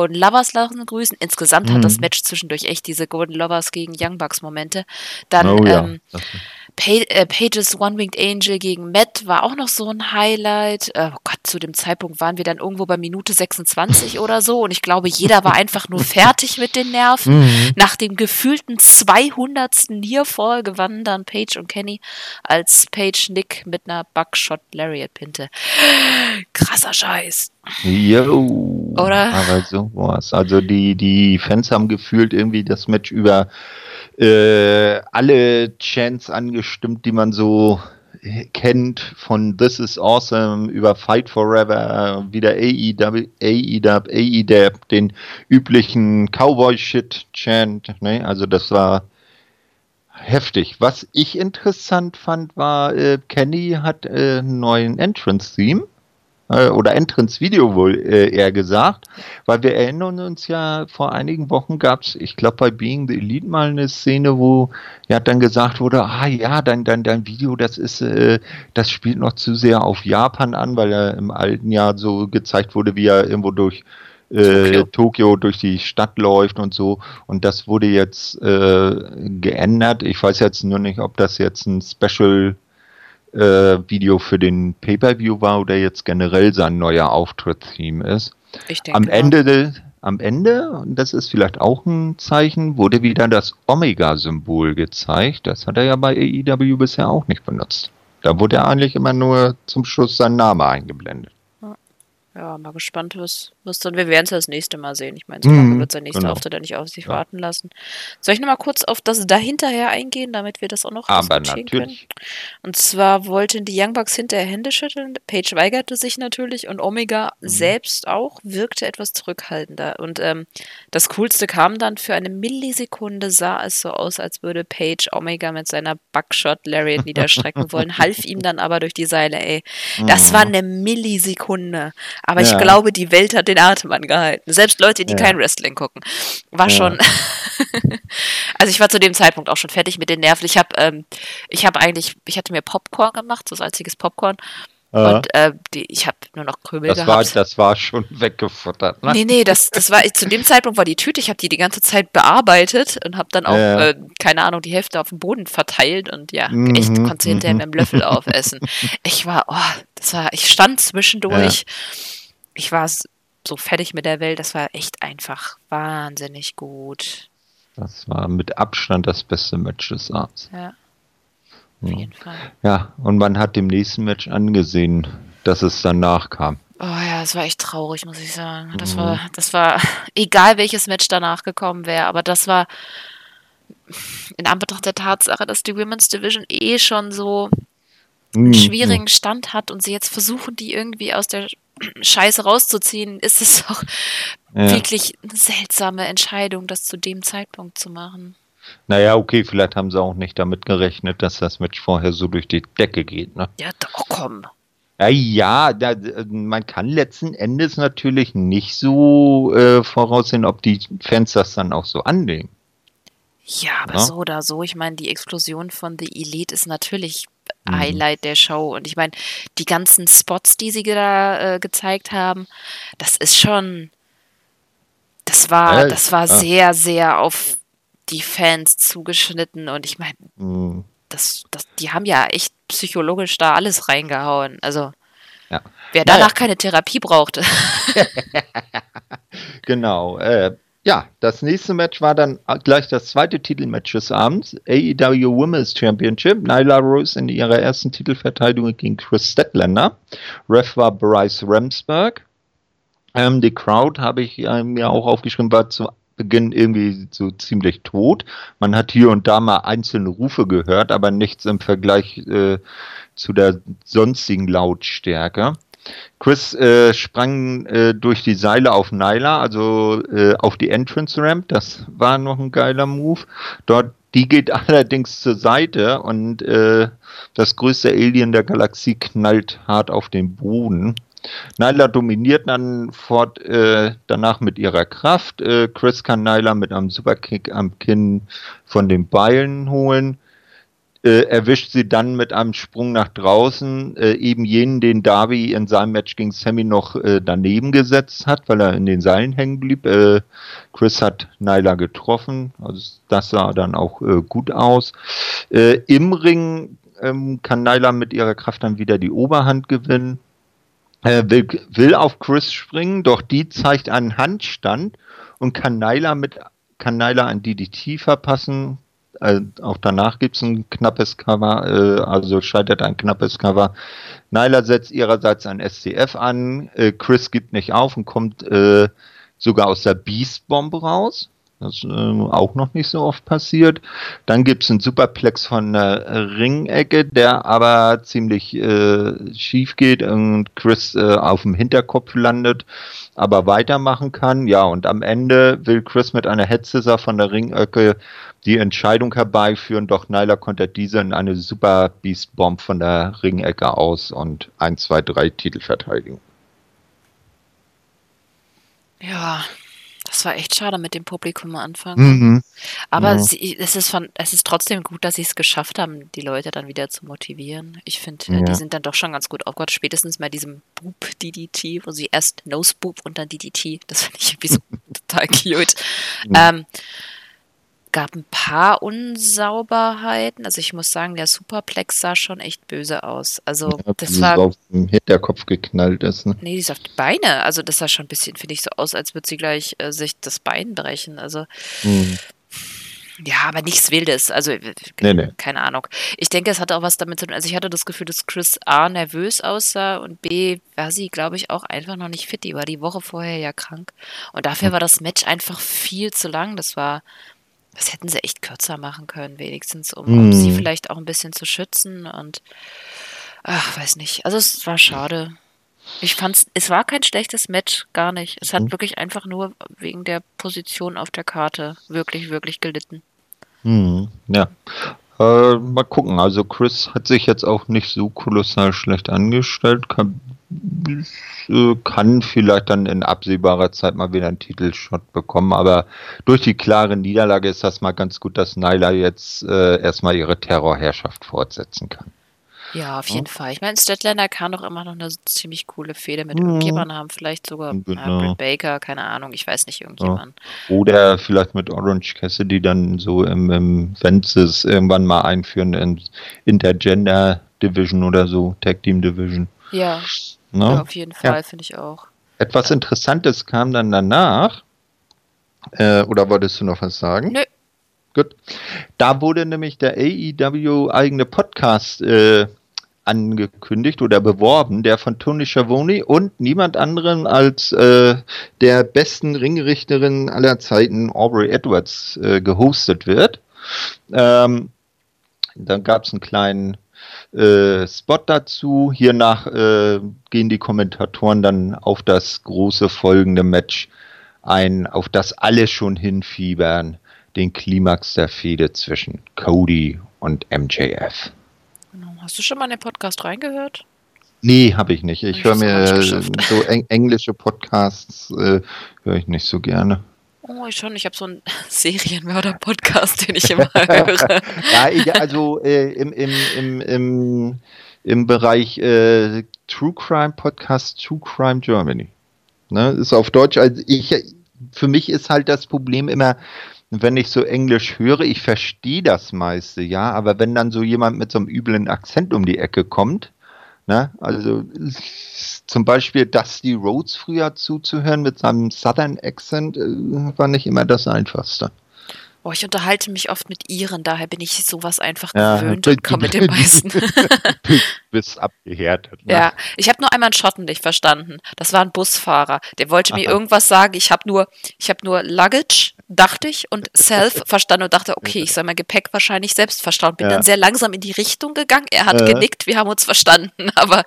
Golden Lovers lassen grüßen. Insgesamt mhm. hat das mhm. Match zwischendurch echt diese Golden Lovers gegen Young Bucks Momente. Dann oh, ja. ähm, äh, Pages One-Winged Angel gegen Matt war auch noch so ein Highlight. Äh, oh Gott, zu dem Zeitpunkt waren wir dann irgendwo bei Minute 26 oder so und ich glaube, jeder war einfach nur fertig mit den Nerven. Mhm. Nach dem gefühlten 200. Nearfall gewannen dann Page und Kenny als Page Nick mit einer Buckshot Lariat Pinte. Krasser Scheiß. Jo. Oder? Aber sowas. Also die, die Fans haben gefühlt irgendwie das Match über äh, alle Chants angestimmt, die man so kennt, von This is Awesome über Fight Forever, wieder AEW, AEW, AEW, den üblichen Cowboy-Shit-Chant. Ne? Also das war heftig. Was ich interessant fand, war, äh, Kenny hat äh, einen neuen Entrance-Theme äh, oder Entrance-Video wohl äh, eher gesagt, weil wir erinnern uns ja, vor einigen Wochen gab es, ich glaube bei Being the Elite mal eine Szene, wo ja dann gesagt wurde, ah ja, dein, dein, dein Video, das ist, äh, das spielt noch zu sehr auf Japan an, weil er im alten Jahr so gezeigt wurde, wie er irgendwo durch äh, Tokio. Durch die Stadt läuft und so. Und das wurde jetzt äh, geändert. Ich weiß jetzt nur nicht, ob das jetzt ein Special Video für den Pay-Per-View war oder jetzt generell sein neuer Auftritt-Theme ist. Ich denke, am Ende, am Ende, und das ist vielleicht auch ein Zeichen, wurde wieder das Omega-Symbol gezeigt. Das hat er ja bei AEW bisher auch nicht benutzt. Da wurde er eigentlich immer nur zum Schluss sein Name eingeblendet. Ja, mal gespannt, was, was dann. Wir werden es ja das nächste Mal sehen. Ich meine, so lange mhm, wird sein nächster genau. Auftritt ja nicht auf sich ja. warten lassen. Soll ich nochmal kurz auf das dahinterher eingehen, damit wir das auch noch Aber natürlich. können? Und zwar wollten die Young Bucks hinterher Hände schütteln. Page weigerte sich natürlich und Omega mhm. selbst auch wirkte etwas zurückhaltender. Und ähm, das Coolste kam dann für eine Millisekunde, sah es so aus, als würde Page Omega mit seiner Buckshot Lariat niederstrecken wollen, half ihm dann aber durch die Seile, ey. Das mhm. war eine Millisekunde. Aber ja. ich glaube, die Welt hat den Atem angehalten. Selbst Leute, die ja. kein Wrestling gucken. War ja. schon. also ich war zu dem Zeitpunkt auch schon fertig mit den Nerven. Ich habe ähm, ich habe eigentlich, ich hatte mir Popcorn gemacht, so salziges Popcorn. Und äh, die, ich habe nur noch Krümel das gehabt. War, das war schon weggefuttert. Ne? Nee, nee, das, das war, zu dem Zeitpunkt war die Tüte, ich habe die die ganze Zeit bearbeitet und habe dann auch, ja. äh, keine Ahnung, die Hälfte auf dem Boden verteilt und ja, mhm. echt, konnte sie hinterher mit dem Löffel aufessen. Ich war, oh, das war, ich stand zwischendurch. Ja. Ich war so fertig mit der Welt, das war echt einfach wahnsinnig gut. Das war mit Abstand das beste Match des Abends. Ja. Auf jeden Fall. Ja, und man hat dem nächsten Match angesehen, dass es danach kam. Oh ja, das war echt traurig, muss ich sagen. Das mhm. war, das war, egal welches Match danach gekommen wäre, aber das war, in Anbetracht der Tatsache, dass die Women's Division eh schon so einen mhm. schwierigen Stand hat und sie jetzt versuchen, die irgendwie aus der Scheiße rauszuziehen, ist es doch ja. wirklich eine seltsame Entscheidung, das zu dem Zeitpunkt zu machen. Naja, okay, vielleicht haben sie auch nicht damit gerechnet, dass das Match vorher so durch die Decke geht, ne? Ja, doch, komm. Ja, ja da, man kann letzten Endes natürlich nicht so äh, voraussehen, ob die Fans das dann auch so annehmen. Ja, aber ja? so oder so, ich meine, die Explosion von The Elite ist natürlich mhm. Highlight der Show. Und ich meine, die ganzen Spots, die sie da äh, gezeigt haben, das ist schon, das war, das war sehr, sehr auf die Fans zugeschnitten. Und ich meine, mhm. das, das, die haben ja echt psychologisch da alles reingehauen. Also, ja. wer danach naja. keine Therapie brauchte. genau. Äh, ja, das nächste Match war dann gleich das zweite Titelmatch des Abends. AEW Women's Championship. Nyla Rose in ihrer ersten Titelverteidigung gegen Chris Statlander. Ref war Bryce Ramsberg. Ähm, die Crowd habe ich äh, mir auch aufgeschrieben, war zu Beginn irgendwie so ziemlich tot. Man hat hier und da mal einzelne Rufe gehört, aber nichts im Vergleich äh, zu der sonstigen Lautstärke. Chris äh, sprang äh, durch die Seile auf Nyla, also äh, auf die Entrance Ramp. Das war noch ein geiler Move. Dort, die geht allerdings zur Seite und äh, das größte Alien der Galaxie knallt hart auf den Boden. Nyla dominiert dann fort äh, danach mit ihrer Kraft. Äh, Chris kann Nyla mit einem Superkick am Kinn von den Beilen holen. Äh, erwischt sie dann mit einem Sprung nach draußen, äh, eben jenen, den Darby in seinem Match gegen Sammy noch äh, daneben gesetzt hat, weil er in den Seilen hängen blieb. Äh, Chris hat Nyla getroffen, also das sah dann auch äh, gut aus. Äh, Im Ring ähm, kann Nyla mit ihrer Kraft dann wieder die Oberhand gewinnen will, will auf Chris springen, doch die zeigt einen Handstand und kann Nyla mit kann Nyla ein DDT verpassen. Äh, auch danach gibt es ein knappes Cover, äh, also scheitert ein knappes Cover. Nyla setzt ihrerseits ein SCF an, äh, Chris gibt nicht auf und kommt äh, sogar aus der Beast Bomb raus. Das ist äh, auch noch nicht so oft passiert. Dann gibt es einen Superplex von der Ringecke, der aber ziemlich äh, schief geht und Chris auf dem Hinterkopf landet, aber weitermachen kann. Ja, und am Ende will Chris mit einer Headscissor von der Ringecke die Entscheidung herbeiführen, doch Nyla kontert diese in eine Super Beast Bomb von der Ringecke aus und 1, 2, 3 Titel verteidigen. Ja, das war echt schade mit dem Publikum am Anfang. Mhm. Aber ja. sie, es, ist von, es ist trotzdem gut, dass sie es geschafft haben, die Leute dann wieder zu motivieren. Ich finde, ja. die sind dann doch schon ganz gut aufgehört. Spätestens bei diesem Boop-DDT, wo sie erst Nose-Boop und dann DDT. Das finde ich irgendwie so total cute. Mhm. Ähm, gab ein paar Unsauberheiten. Also ich muss sagen, der Superplex sah schon echt böse aus. Also ja, das war auf den Hinterkopf geknallt ist. Ne? Nee, die ist auf die Beine. Also das sah schon ein bisschen, finde ich, so aus, als würde sie gleich äh, sich das Bein brechen. Also mhm. ja, aber nichts Wildes. Also äh, nee, nee. keine Ahnung. Ich denke, es hatte auch was damit zu tun. Also ich hatte das Gefühl, dass Chris A nervös aussah und B war sie, glaube ich, auch einfach noch nicht fit. Die war die Woche vorher ja krank. Und dafür mhm. war das Match einfach viel zu lang. Das war das hätten sie echt kürzer machen können, wenigstens, um, um sie hm. vielleicht auch ein bisschen zu schützen und ach, weiß nicht. Also es war schade. Ich fand's, es war kein schlechtes Match, gar nicht. Es hat mhm. wirklich einfach nur wegen der Position auf der Karte wirklich, wirklich gelitten. Mhm. Ja. Äh, mal gucken. Also Chris hat sich jetzt auch nicht so kolossal schlecht angestellt. Kann, kann vielleicht dann in absehbarer Zeit mal wieder einen Titelshot bekommen, aber durch die klare Niederlage ist das mal ganz gut, dass Nyla jetzt äh, erstmal ihre Terrorherrschaft fortsetzen kann. Ja, auf jeden ja. Fall. Ich meine, Statlander kann doch immer noch eine ziemlich coole Fehde mit mhm. irgendjemandem haben. Vielleicht sogar genau. äh, Baker, keine Ahnung, ich weiß nicht, irgendjemand. Ja. Oder vielleicht mit Orange Cassidy dann so im, im Fences irgendwann mal einführen in Intergender Division oder so, Tag Team Division. Ja. Ne? Ja, auf jeden Fall, ja. finde ich auch. Etwas Interessantes kam dann danach. Äh, oder wolltest du noch was sagen? Nö. Gut. Da wurde nämlich der AEW eigene Podcast äh, angekündigt oder beworben, der von Tony Schiavone und niemand anderen als äh, der besten Ringrichterin aller Zeiten, Aubrey Edwards, äh, gehostet wird. Ähm, dann gab es einen kleinen äh, Spot dazu. Hiernach äh, gehen die Kommentatoren dann auf das große folgende Match ein, auf das alle schon hinfiebern, den Klimax der Fehde zwischen Cody und MJF. Genau. Hast du schon mal in den Podcast reingehört? Nee, habe ich nicht. Ich höre mir so eng englische Podcasts äh, höre ich nicht so gerne. Oh, ich schon. Ich habe so einen Serienmörder-Podcast, den ich immer höre. ja, ich, also äh, im, im, im, im, im Bereich äh, True Crime Podcast True Crime Germany. Ne, ist auf Deutsch. Also ich, für mich ist halt das Problem immer, wenn ich so Englisch höre, ich verstehe das meiste, ja, aber wenn dann so jemand mit so einem üblen Akzent um die Ecke kommt, ne, also zum Beispiel Dusty Rhodes früher zuzuhören mit seinem Southern Accent äh, war nicht immer das Einfachste. Oh, ich unterhalte mich oft mit Iren, daher bin ich sowas einfach ja, gewöhnt und komme mit den meisten. du bist abgehärtet. Ne? Ja, ich habe nur einmal einen Schotten nicht verstanden. Das war ein Busfahrer. Der wollte mir Aha. irgendwas sagen. Ich habe nur, ich habe nur Luggage, dachte ich, und Self verstanden und dachte, okay, ich soll mein Gepäck wahrscheinlich selbst verstauen. Bin ja. dann sehr langsam in die Richtung gegangen. Er hat äh. genickt, wir haben uns verstanden. Aber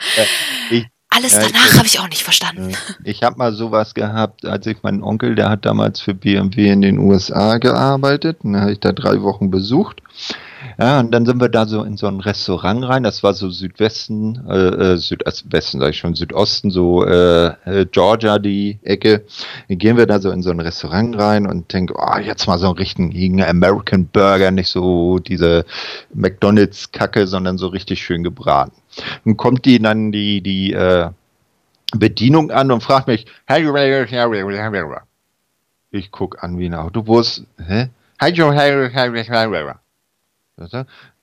ich alles ja, danach habe ich auch nicht verstanden. Ich habe mal sowas gehabt, als ich meinen Onkel, der hat damals für BMW in den USA gearbeitet, und da habe ich da drei Wochen besucht. Ja, und dann sind wir da so in so ein Restaurant rein, das war so Südwesten, äh, äh Südwesten, sag ich schon, Südosten, so äh, äh, Georgia, die Ecke. Dann gehen wir da so in so ein Restaurant rein und denken, oh, jetzt mal so einen richtigen American Burger, nicht so diese McDonalds-Kacke, sondern so richtig schön gebraten. Dann kommt die dann die, die äh, Bedienung an und fragt mich, ich guck an wie ein Autobus, hä?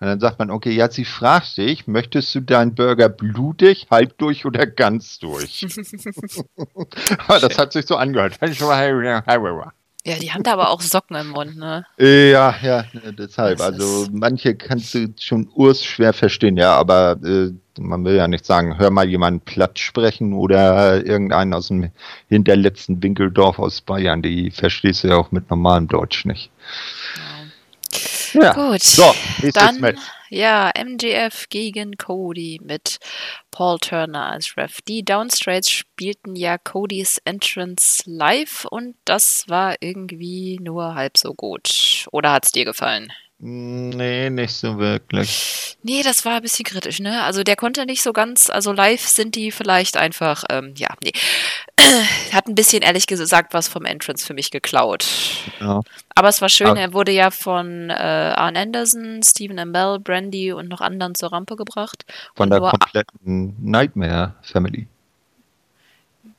Und dann sagt man, okay, ja, sie fragt dich, möchtest du deinen Burger blutig, halb durch oder ganz durch? das hat sich so angehört. Ja, die haben da aber auch Socken im Mund, ne? Ja, ja, deshalb. Also manche kannst du schon urs schwer verstehen, ja, aber äh, man will ja nicht sagen, hör mal jemanden platt sprechen oder irgendeinen aus dem hinterletzten Winkeldorf aus Bayern, die verstehst du ja auch mit normalem Deutsch nicht. Ja. Gut. So, dann, Match. Ja, MJF gegen Cody mit Paul Turner als Ref. Die Downstraits spielten ja Codys Entrance live und das war irgendwie nur halb so gut. Oder hat es dir gefallen? Nee, nicht so wirklich. Nee, das war ein bisschen kritisch, ne? Also der konnte nicht so ganz, also live sind die vielleicht einfach, ähm, ja, nee. Hat ein bisschen, ehrlich gesagt, was vom Entrance für mich geklaut. Ja. Aber es war schön, Aber er wurde ja von äh, Arn Anderson, Stephen Amell, Brandy und noch anderen zur Rampe gebracht. Von der kompletten Nightmare Family.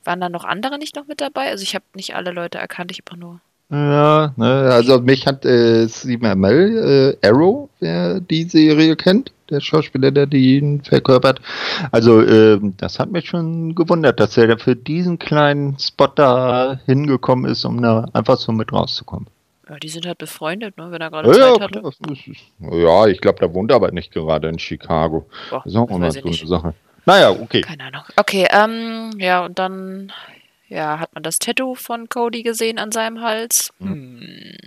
Waren da noch andere nicht noch mit dabei? Also ich habe nicht alle Leute erkannt, ich habe nur ja, ne, also mich hat äh, Steve Amell, äh, Arrow, wer die Serie kennt, der Schauspieler, der die verkörpert. Also äh, das hat mich schon gewundert, dass er für diesen kleinen Spot da hingekommen ist, um da einfach so mit rauszukommen. Ja, die sind halt befreundet, ne, wenn er gerade ja, Zeit hatte. Klar, ja, ich glaube, der wohnt aber nicht gerade in Chicago. Boah, das ist auch immer so eine Sache. Naja, okay. Keine Ahnung. Okay, ähm, ja, und dann ja, hat man das Tattoo von Cody gesehen an seinem Hals? Hm. hm.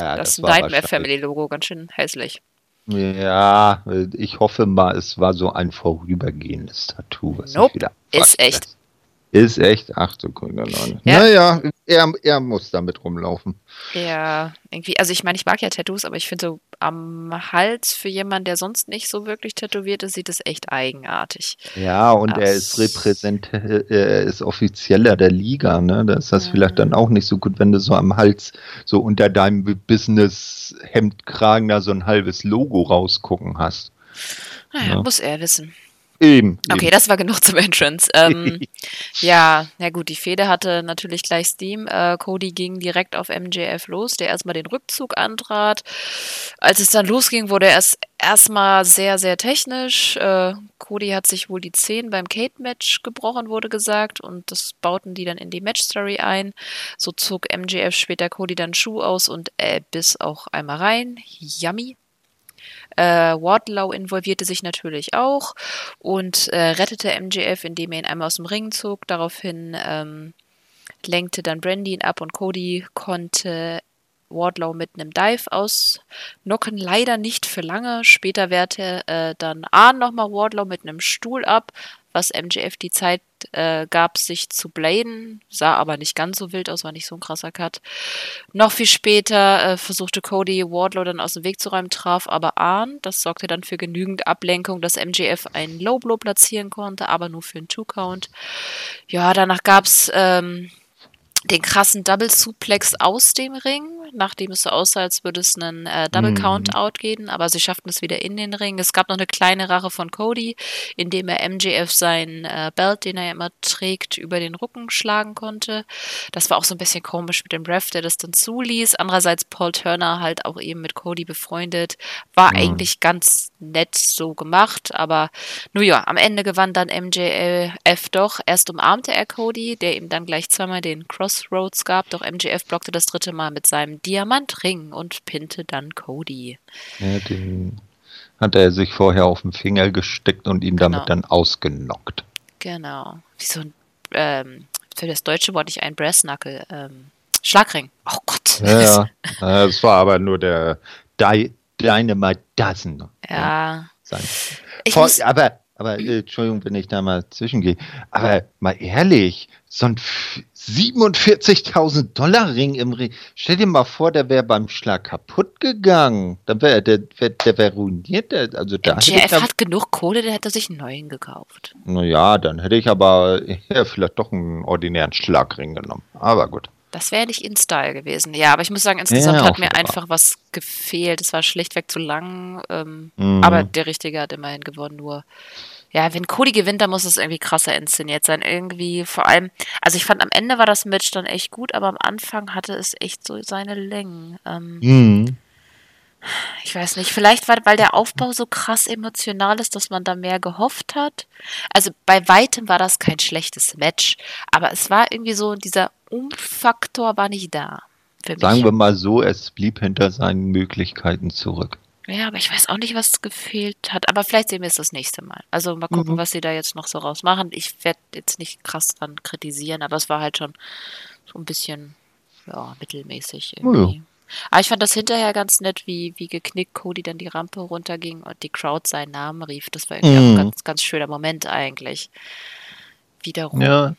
Ja, das, das Nightmare Family Logo, ganz schön hässlich. Ja, ich hoffe mal, es war so ein vorübergehendes Tattoo. Was nope, ist echt. Ist echt, ach du grüner Neune. Ja. Naja, er, er muss damit rumlaufen. Ja, irgendwie, also ich meine, ich mag ja Tattoos, aber ich finde so am Hals für jemanden, der sonst nicht so wirklich tätowiert ist, sieht es echt eigenartig Ja, und aus. er ist Repräsent, er ist offizieller der Liga, ne? Da ist das ja. vielleicht dann auch nicht so gut, wenn du so am Hals, so unter deinem Business-Hemdkragen da so ein halbes Logo rausgucken hast. Naja, ja. muss er wissen. Eben. Okay, das war genug zum Entrance. Ähm, ja, na gut, die Fehde hatte natürlich gleich Steam. Äh, Cody ging direkt auf MJF los, der erstmal den Rückzug antrat. Als es dann losging, wurde er erst erstmal sehr, sehr technisch. Äh, Cody hat sich wohl die Zehen beim Kate-Match gebrochen, wurde gesagt, und das bauten die dann in die Match-Story ein. So zog MJF später Cody dann Schuh aus und er biss auch einmal rein. Yummy. Äh, Wardlow involvierte sich natürlich auch und äh, rettete MJF, indem er ihn einmal aus dem Ring zog. Daraufhin ähm, lenkte dann Brandy ihn ab und Cody konnte Wardlow mit einem Dive ausnocken. Leider nicht für lange. Später wehrte äh, dann Arn nochmal Wardlow mit einem Stuhl ab, was MJF die Zeit äh, gab, sich zu bladen. Sah aber nicht ganz so wild aus, war nicht so ein krasser Cut. Noch viel später äh, versuchte Cody Wardlow dann aus dem Weg zu räumen, traf aber Arn. Das sorgte dann für genügend Ablenkung, dass MJF einen Low Blow platzieren konnte, aber nur für einen Two-Count. Ja, danach gab's ähm, den krassen Double Suplex aus dem Ring, nachdem es so aussah, als würde es einen äh, Double Count Out gehen, aber sie schafften es wieder in den Ring. Es gab noch eine kleine Rache von Cody, indem er MJF seinen äh, Belt, den er immer trägt, über den Rücken schlagen konnte. Das war auch so ein bisschen komisch mit dem Ref, der das dann zuließ. Andererseits Paul Turner halt auch eben mit Cody befreundet, war mhm. eigentlich ganz nett so gemacht, aber nur ja, am Ende gewann dann MJF doch. Erst umarmte er Cody, der ihm dann gleich zweimal den Crossroads gab, doch MJF blockte das dritte Mal mit seinem Diamantring und pinte dann Cody. Ja, den hat er sich vorher auf den Finger gesteckt und ihn genau. damit dann ausgenockt. Genau. Wie so ein, ähm, für das deutsche Wort nicht ein Brassnackel, ähm, Schlagring. Oh Gott. Ja, ja. das war aber nur der Di Dynamite Dozen. Ja. Sein. Vor, aber, aber äh, Entschuldigung, wenn ich da mal zwischengehe. Aber mal ehrlich, so ein 47.000 Dollar Ring im Ring. Stell dir mal vor, der wäre beim Schlag kaputt gegangen. Dann wäre der, der, der wäre ruiniert. Der, also da MJF hat genug Kohle, der hätte sich einen neuen gekauft. Naja, dann hätte ich aber ja, vielleicht doch einen ordinären Schlagring genommen. Aber gut. Das wäre nicht in Style gewesen. Ja, aber ich muss sagen, insgesamt ja, hat mir einfach was gefehlt. Es war schlichtweg zu lang. Ähm, mhm. Aber der Richtige hat immerhin gewonnen. Nur, ja, wenn Cody gewinnt, dann muss es irgendwie krasser inszeniert sein. Irgendwie vor allem, also ich fand am Ende war das Match dann echt gut, aber am Anfang hatte es echt so seine Längen. Ähm, mhm. Ich weiß nicht, vielleicht weil, weil der Aufbau so krass emotional ist, dass man da mehr gehofft hat. Also bei weitem war das kein schlechtes Match, aber es war irgendwie so, dieser Umfaktor war nicht da. Sagen wir mal so, es blieb hinter seinen Möglichkeiten zurück. Ja, aber ich weiß auch nicht, was gefehlt hat. Aber vielleicht sehen wir es das nächste Mal. Also mal gucken, mhm. was sie da jetzt noch so rausmachen. Ich werde jetzt nicht krass dran kritisieren, aber es war halt schon so ein bisschen ja, mittelmäßig irgendwie. Ja. Aber ich fand das hinterher ganz nett, wie, wie geknickt Cody dann die Rampe runterging und die Crowd seinen Namen rief. Das war irgendwie mhm. auch ein ganz, ganz schöner Moment eigentlich. Wiederum. Ja,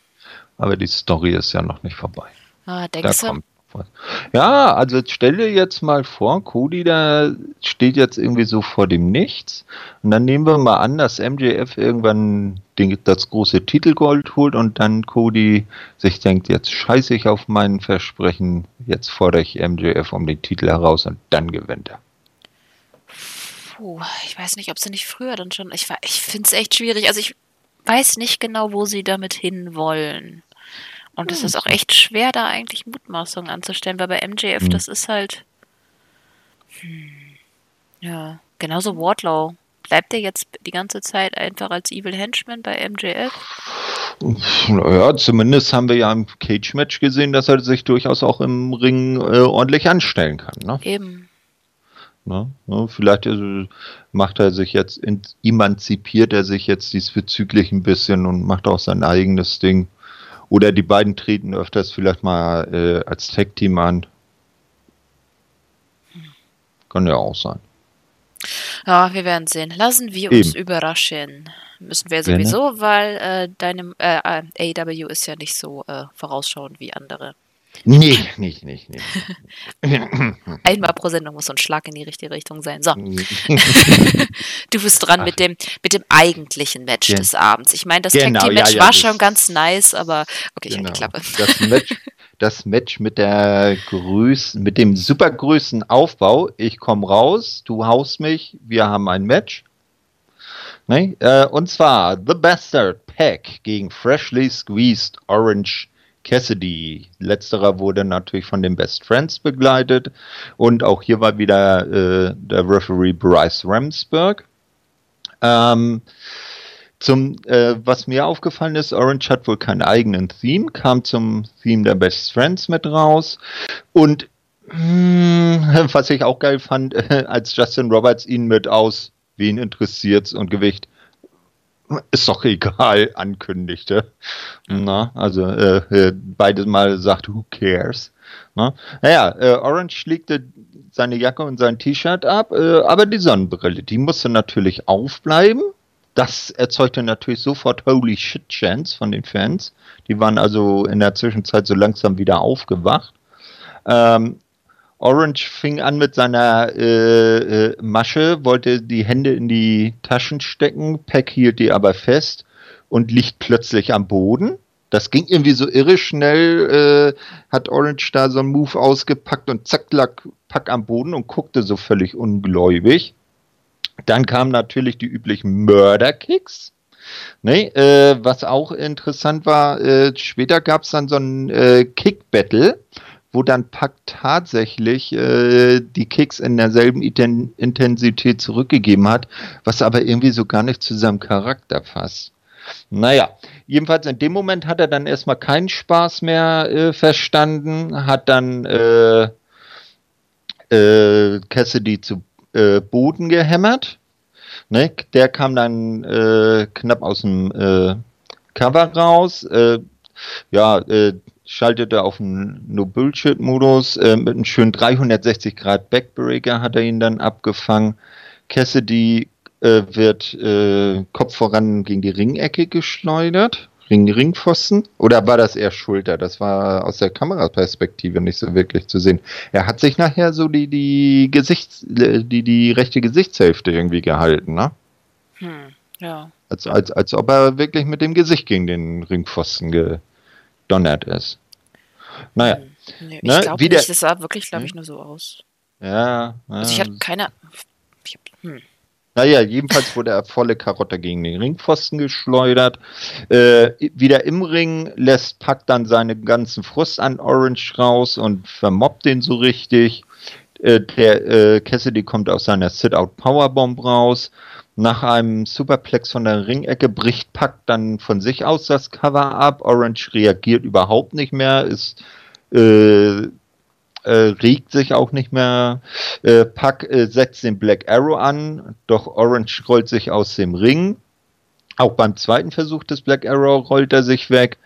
aber die Story ist ja noch nicht vorbei. Ah, denkst da du? Kommt was. Ja, also stell dir jetzt mal vor, Cody da steht jetzt irgendwie so vor dem Nichts. Und dann nehmen wir mal an, dass MJF irgendwann den, das große Titelgold holt und dann Cody sich denkt, jetzt scheiße ich auf mein Versprechen, jetzt fordere ich MJF um den Titel heraus und dann gewinnt er. Puh, ich weiß nicht, ob sie nicht früher dann schon. Ich, ich finde es echt schwierig. Also ich weiß nicht genau, wo sie damit hinwollen. Und es hm. ist auch echt schwer, da eigentlich Mutmaßungen anzustellen, weil bei MJF, hm. das ist halt. Hm, ja, genauso Wardlow. Bleibt er jetzt die ganze Zeit einfach als Evil Henchman bei MJF? Naja, zumindest haben wir ja im Cage-Match gesehen, dass er sich durchaus auch im Ring äh, ordentlich anstellen kann. Ne? Eben. Ne? Ne? Vielleicht äh, macht er sich jetzt, emanzipiert er sich jetzt diesbezüglich ein bisschen und macht auch sein eigenes Ding. Oder die beiden treten öfters vielleicht mal äh, als Tag-Team an. Kann ja auch sein. Ja, wir werden sehen. Lassen wir uns Eben. überraschen. Müssen wir sowieso, weil äh, deinem äh, AW ist ja nicht so äh, vorausschauend wie andere. Nee, nicht, nicht, nicht. Einmal pro Sendung muss so ein Schlag in die richtige Richtung sein. So. du bist dran mit dem, mit dem eigentlichen Match ja. des Abends. Ich meine, das genau, Tag Team Match ja, ja, war schon ganz nice, aber okay, genau. ich halte die Klappe. Das Match, das Match mit der größten, mit dem super größten Aufbau. Ich komme raus, du haust mich, wir haben ein Match. Ne? Äh, und zwar The Bastard Pack gegen Freshly Squeezed Orange Cassidy. Letzterer wurde natürlich von den Best Friends begleitet und auch hier war wieder äh, der Referee Bryce Ramsberg. Ähm, zum, äh, was mir aufgefallen ist, Orange hat wohl keinen eigenen Theme, kam zum Theme der Best Friends mit raus und mh, hm, was ich auch geil fand, äh, als Justin Roberts ihn mit aus, wen interessiert's und Gewicht ist doch egal, ankündigte. Na, also äh, äh, beides Mal sagt, who cares? Na? Naja, äh, Orange legte seine Jacke und sein T-Shirt ab, äh, aber die Sonnenbrille, die musste natürlich aufbleiben. Das erzeugte natürlich sofort Holy Shit Chance von den Fans. Die waren also in der Zwischenzeit so langsam wieder aufgewacht. Ähm, Orange fing an mit seiner äh, äh, Masche, wollte die Hände in die Taschen stecken, Peck hielt die aber fest und liegt plötzlich am Boden. Das ging irgendwie so irre schnell, äh, hat Orange da so einen Move ausgepackt und zack, lag Pack am Boden und guckte so völlig ungläubig. Dann kamen natürlich die üblichen Mörderkicks. Nee, äh, was auch interessant war, äh, später gab es dann so ein äh, Kick-Battle, wo dann Pack tatsächlich äh, die Kicks in derselben Intensität zurückgegeben hat, was aber irgendwie so gar nicht zu seinem Charakter passt. Naja, jedenfalls in dem Moment hat er dann erstmal keinen Spaß mehr äh, verstanden, hat dann äh, äh, Cassidy zu äh, Boden gehämmert. Ne? Der kam dann äh, knapp aus dem äh, Cover raus. Ja, schaltete auf einen No-Bullshit-Modus. Mit einem schönen 360 Grad Backbreaker hat er ihn dann abgefangen. Cassidy äh, wird äh, Kopf voran gegen die Ringecke geschleudert. Ring, Ringpfosten? Oder war das eher Schulter? Das war aus der Kameraperspektive nicht so wirklich zu sehen. Er hat sich nachher so die, die Gesichts, die, die rechte Gesichtshälfte irgendwie gehalten, ne? Hm, ja. Als, als, als ob er wirklich mit dem Gesicht gegen den Ringpfosten gedonnert ist. Naja. Hm, nee, ne? ich glaube nicht, das sah wirklich, glaube ich, hm? nur so aus. Ja, ja. Also ich hatte keine. Ich hab, hm. Naja, jedenfalls wurde er volle Karotte gegen den Ringpfosten geschleudert. Äh, wieder im Ring lässt Pack dann seinen ganzen Frust an Orange raus und vermobbt den so richtig. Äh, der äh, Cassidy kommt aus seiner Sit-Out Powerbomb raus. Nach einem Superplex von der Ringecke bricht Pack dann von sich aus das Cover ab. Orange reagiert überhaupt nicht mehr, ist äh, äh, regt sich auch nicht mehr. Äh, Puck äh, setzt den Black Arrow an, doch Orange rollt sich aus dem Ring. Auch beim zweiten Versuch des Black Arrow rollt er sich weg.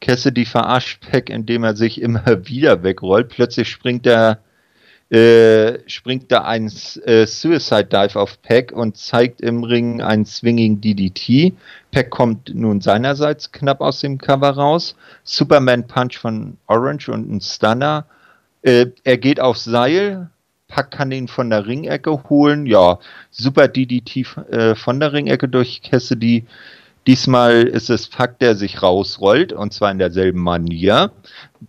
Cassidy verarscht Pack, indem er sich immer wieder wegrollt. Plötzlich springt er äh, springt da ein äh, Suicide Dive auf Pack und zeigt im Ring einen Swinging DDT. Pack kommt nun seinerseits knapp aus dem Cover raus. Superman Punch von Orange und ein Stunner. Äh, er geht aufs Seil, Pack kann ihn von der Ringecke holen. Ja, super DDT äh, von der Ringecke durch Cassidy. Diesmal ist es Pack, der sich rausrollt und zwar in derselben Manier.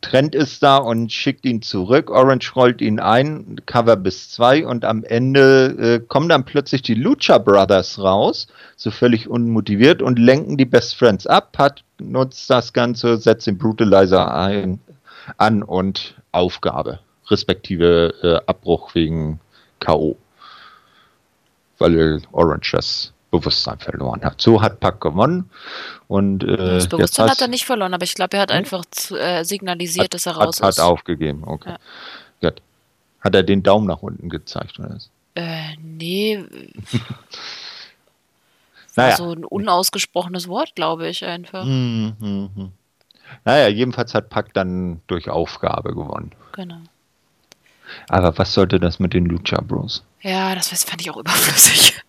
Trent ist da und schickt ihn zurück. Orange rollt ihn ein, Cover bis zwei und am Ende äh, kommen dann plötzlich die Lucha Brothers raus, so völlig unmotiviert und lenken die Best Friends ab. Pat nutzt das Ganze, setzt den Brutalizer ein, an und Aufgabe, respektive äh, Abbruch wegen K.O. Weil Orange das Bewusstsein verloren hat. So hat Pack gewonnen. Und, äh, das Bewusstsein hat er nicht verloren, aber ich glaube, er hat hm? einfach zu, äh, signalisiert, hat, dass er raus hat, ist. Hat aufgegeben, okay. Ja. Gut. Hat er den Daumen nach unten gezeigt, oder? Äh, nee. naja. so ein unausgesprochenes Wort, glaube ich einfach. Hm, hm, hm. Naja, jedenfalls hat Pack dann durch Aufgabe gewonnen. Genau. Aber was sollte das mit den Lucha Bros? Ja, das fand ich auch überflüssig.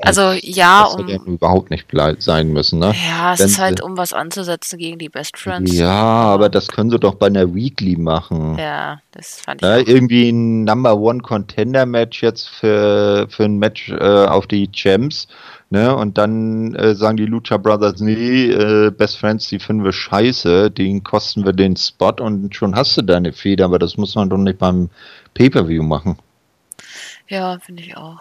Also ja, das um überhaupt nicht sein müssen, ne? Ja, es Wenn ist halt um was anzusetzen gegen die Best Friends. Ja, aber das können sie doch bei einer Weekly machen. Ja, das fand ich. Ja, irgendwie ein Number One Contender Match jetzt für, für ein Match äh, auf die Champs Ne? Und dann äh, sagen die Lucha Brothers, nee, äh, Best Friends, die finden wir scheiße, den kosten wir den Spot und schon hast du deine Feder, aber das muss man doch nicht beim Pay-Per-View machen. Ja, finde ich auch.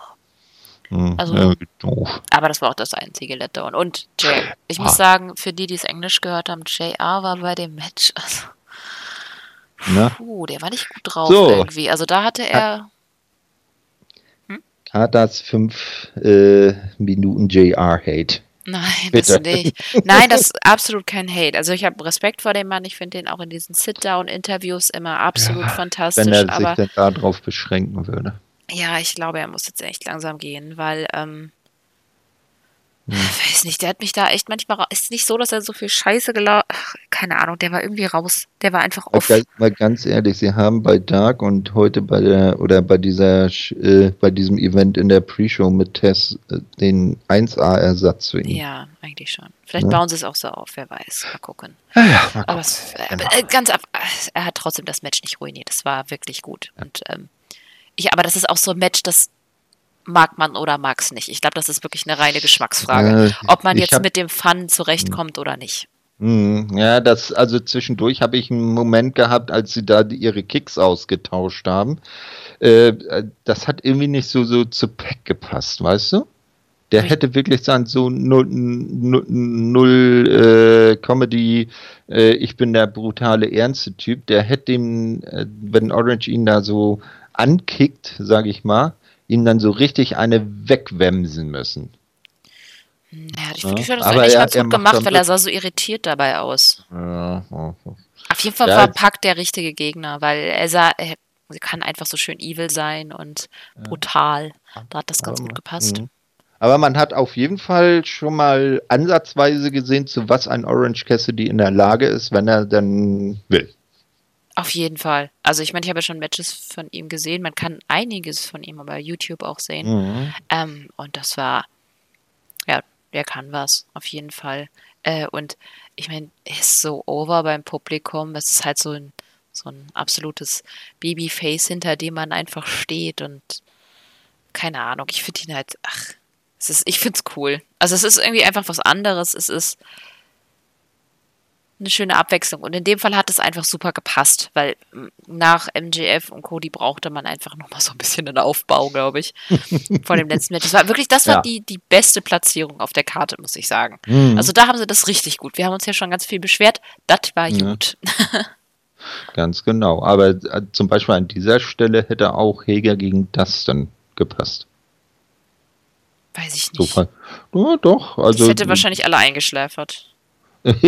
Hm, also, ja, doof. Aber das war auch das einzige Letdown. Und Jay, ich ah. muss sagen, für die, die es Englisch gehört haben, JR war bei dem Match, also, puh, der war nicht gut drauf so. irgendwie. Also da hatte er Katas 5 äh, Minuten JR-Hate. Nein, Bitte. das nicht. Nein, das ist absolut kein Hate. Also ich habe Respekt vor dem Mann. Ich finde den auch in diesen Sit-Down-Interviews immer absolut ja, fantastisch. Wenn er aber, sich denn darauf beschränken würde. Ja, ich glaube, er muss jetzt echt langsam gehen, weil ähm, Hm. Weiß nicht, der hat mich da echt manchmal. Ist nicht so, dass er so viel Scheiße gelaufen. Keine Ahnung, der war irgendwie raus. Der war einfach off. Mal ganz ehrlich, sie haben bei Dark und heute bei der oder bei dieser äh, bei diesem Event in der Pre-Show mit Tess äh, den 1A-Ersatz für ihn. Ja, eigentlich schon. Vielleicht ja. bauen sie es auch so auf, wer weiß. Mal gucken. Ja, ja, mal gucken. Aber es, äh, genau. äh, ganz ab, er hat trotzdem das Match nicht ruiniert. Das war wirklich gut. Und ähm, ich, aber das ist auch so ein Match, das mag man oder mag es nicht. Ich glaube, das ist wirklich eine reine Geschmacksfrage, äh, ob man jetzt hab, mit dem Fun zurechtkommt oder nicht. Hm, ja, das, also zwischendurch habe ich einen Moment gehabt, als sie da ihre Kicks ausgetauscht haben. Äh, das hat irgendwie nicht so, so zu Pack gepasst, weißt du? Der hätte wirklich sagen, so null, null, null äh, Comedy, äh, ich bin der brutale, ernste Typ, der hätte ihm, äh, wenn Orange ihn da so ankickt, sage ich mal, ihm dann so richtig eine wegwemsen müssen. Ja, ich finde, ja. das eigentlich ganz gut gemacht, weil er sah so irritiert dabei aus. Ja, Auf jeden Fall ja, war Pack der richtige Gegner, weil er sah, er kann einfach so schön evil sein und brutal. Da hat das ganz gut gepasst. Mhm. Aber man hat auf jeden Fall schon mal ansatzweise gesehen, zu was ein Orange Cassidy in der Lage ist, wenn er denn will. Auf jeden Fall. Also ich meine, ich habe ja schon Matches von ihm gesehen. Man kann einiges von ihm bei YouTube auch sehen. Mhm. Ähm, und das war, ja, der kann was, auf jeden Fall. Äh, und ich meine, er ist so over beim Publikum. Es ist halt so ein, so ein absolutes Babyface, hinter dem man einfach steht. Und keine Ahnung, ich finde ihn halt, ach, es ist, ich finde es cool. Also es ist irgendwie einfach was anderes. Es ist eine schöne Abwechslung. Und in dem Fall hat es einfach super gepasst, weil nach MJF und Cody brauchte man einfach nochmal so ein bisschen einen Aufbau, glaube ich, vor dem letzten Match. Das war wirklich, das war ja. die, die beste Platzierung auf der Karte, muss ich sagen. Mhm. Also da haben sie das richtig gut. Wir haben uns ja schon ganz viel beschwert. Das war ja. gut. ganz genau. Aber äh, zum Beispiel an dieser Stelle hätte auch Heger gegen Dustin gepasst. Weiß ich nicht. So, ja, doch. Also, das hätte wahrscheinlich alle eingeschläfert.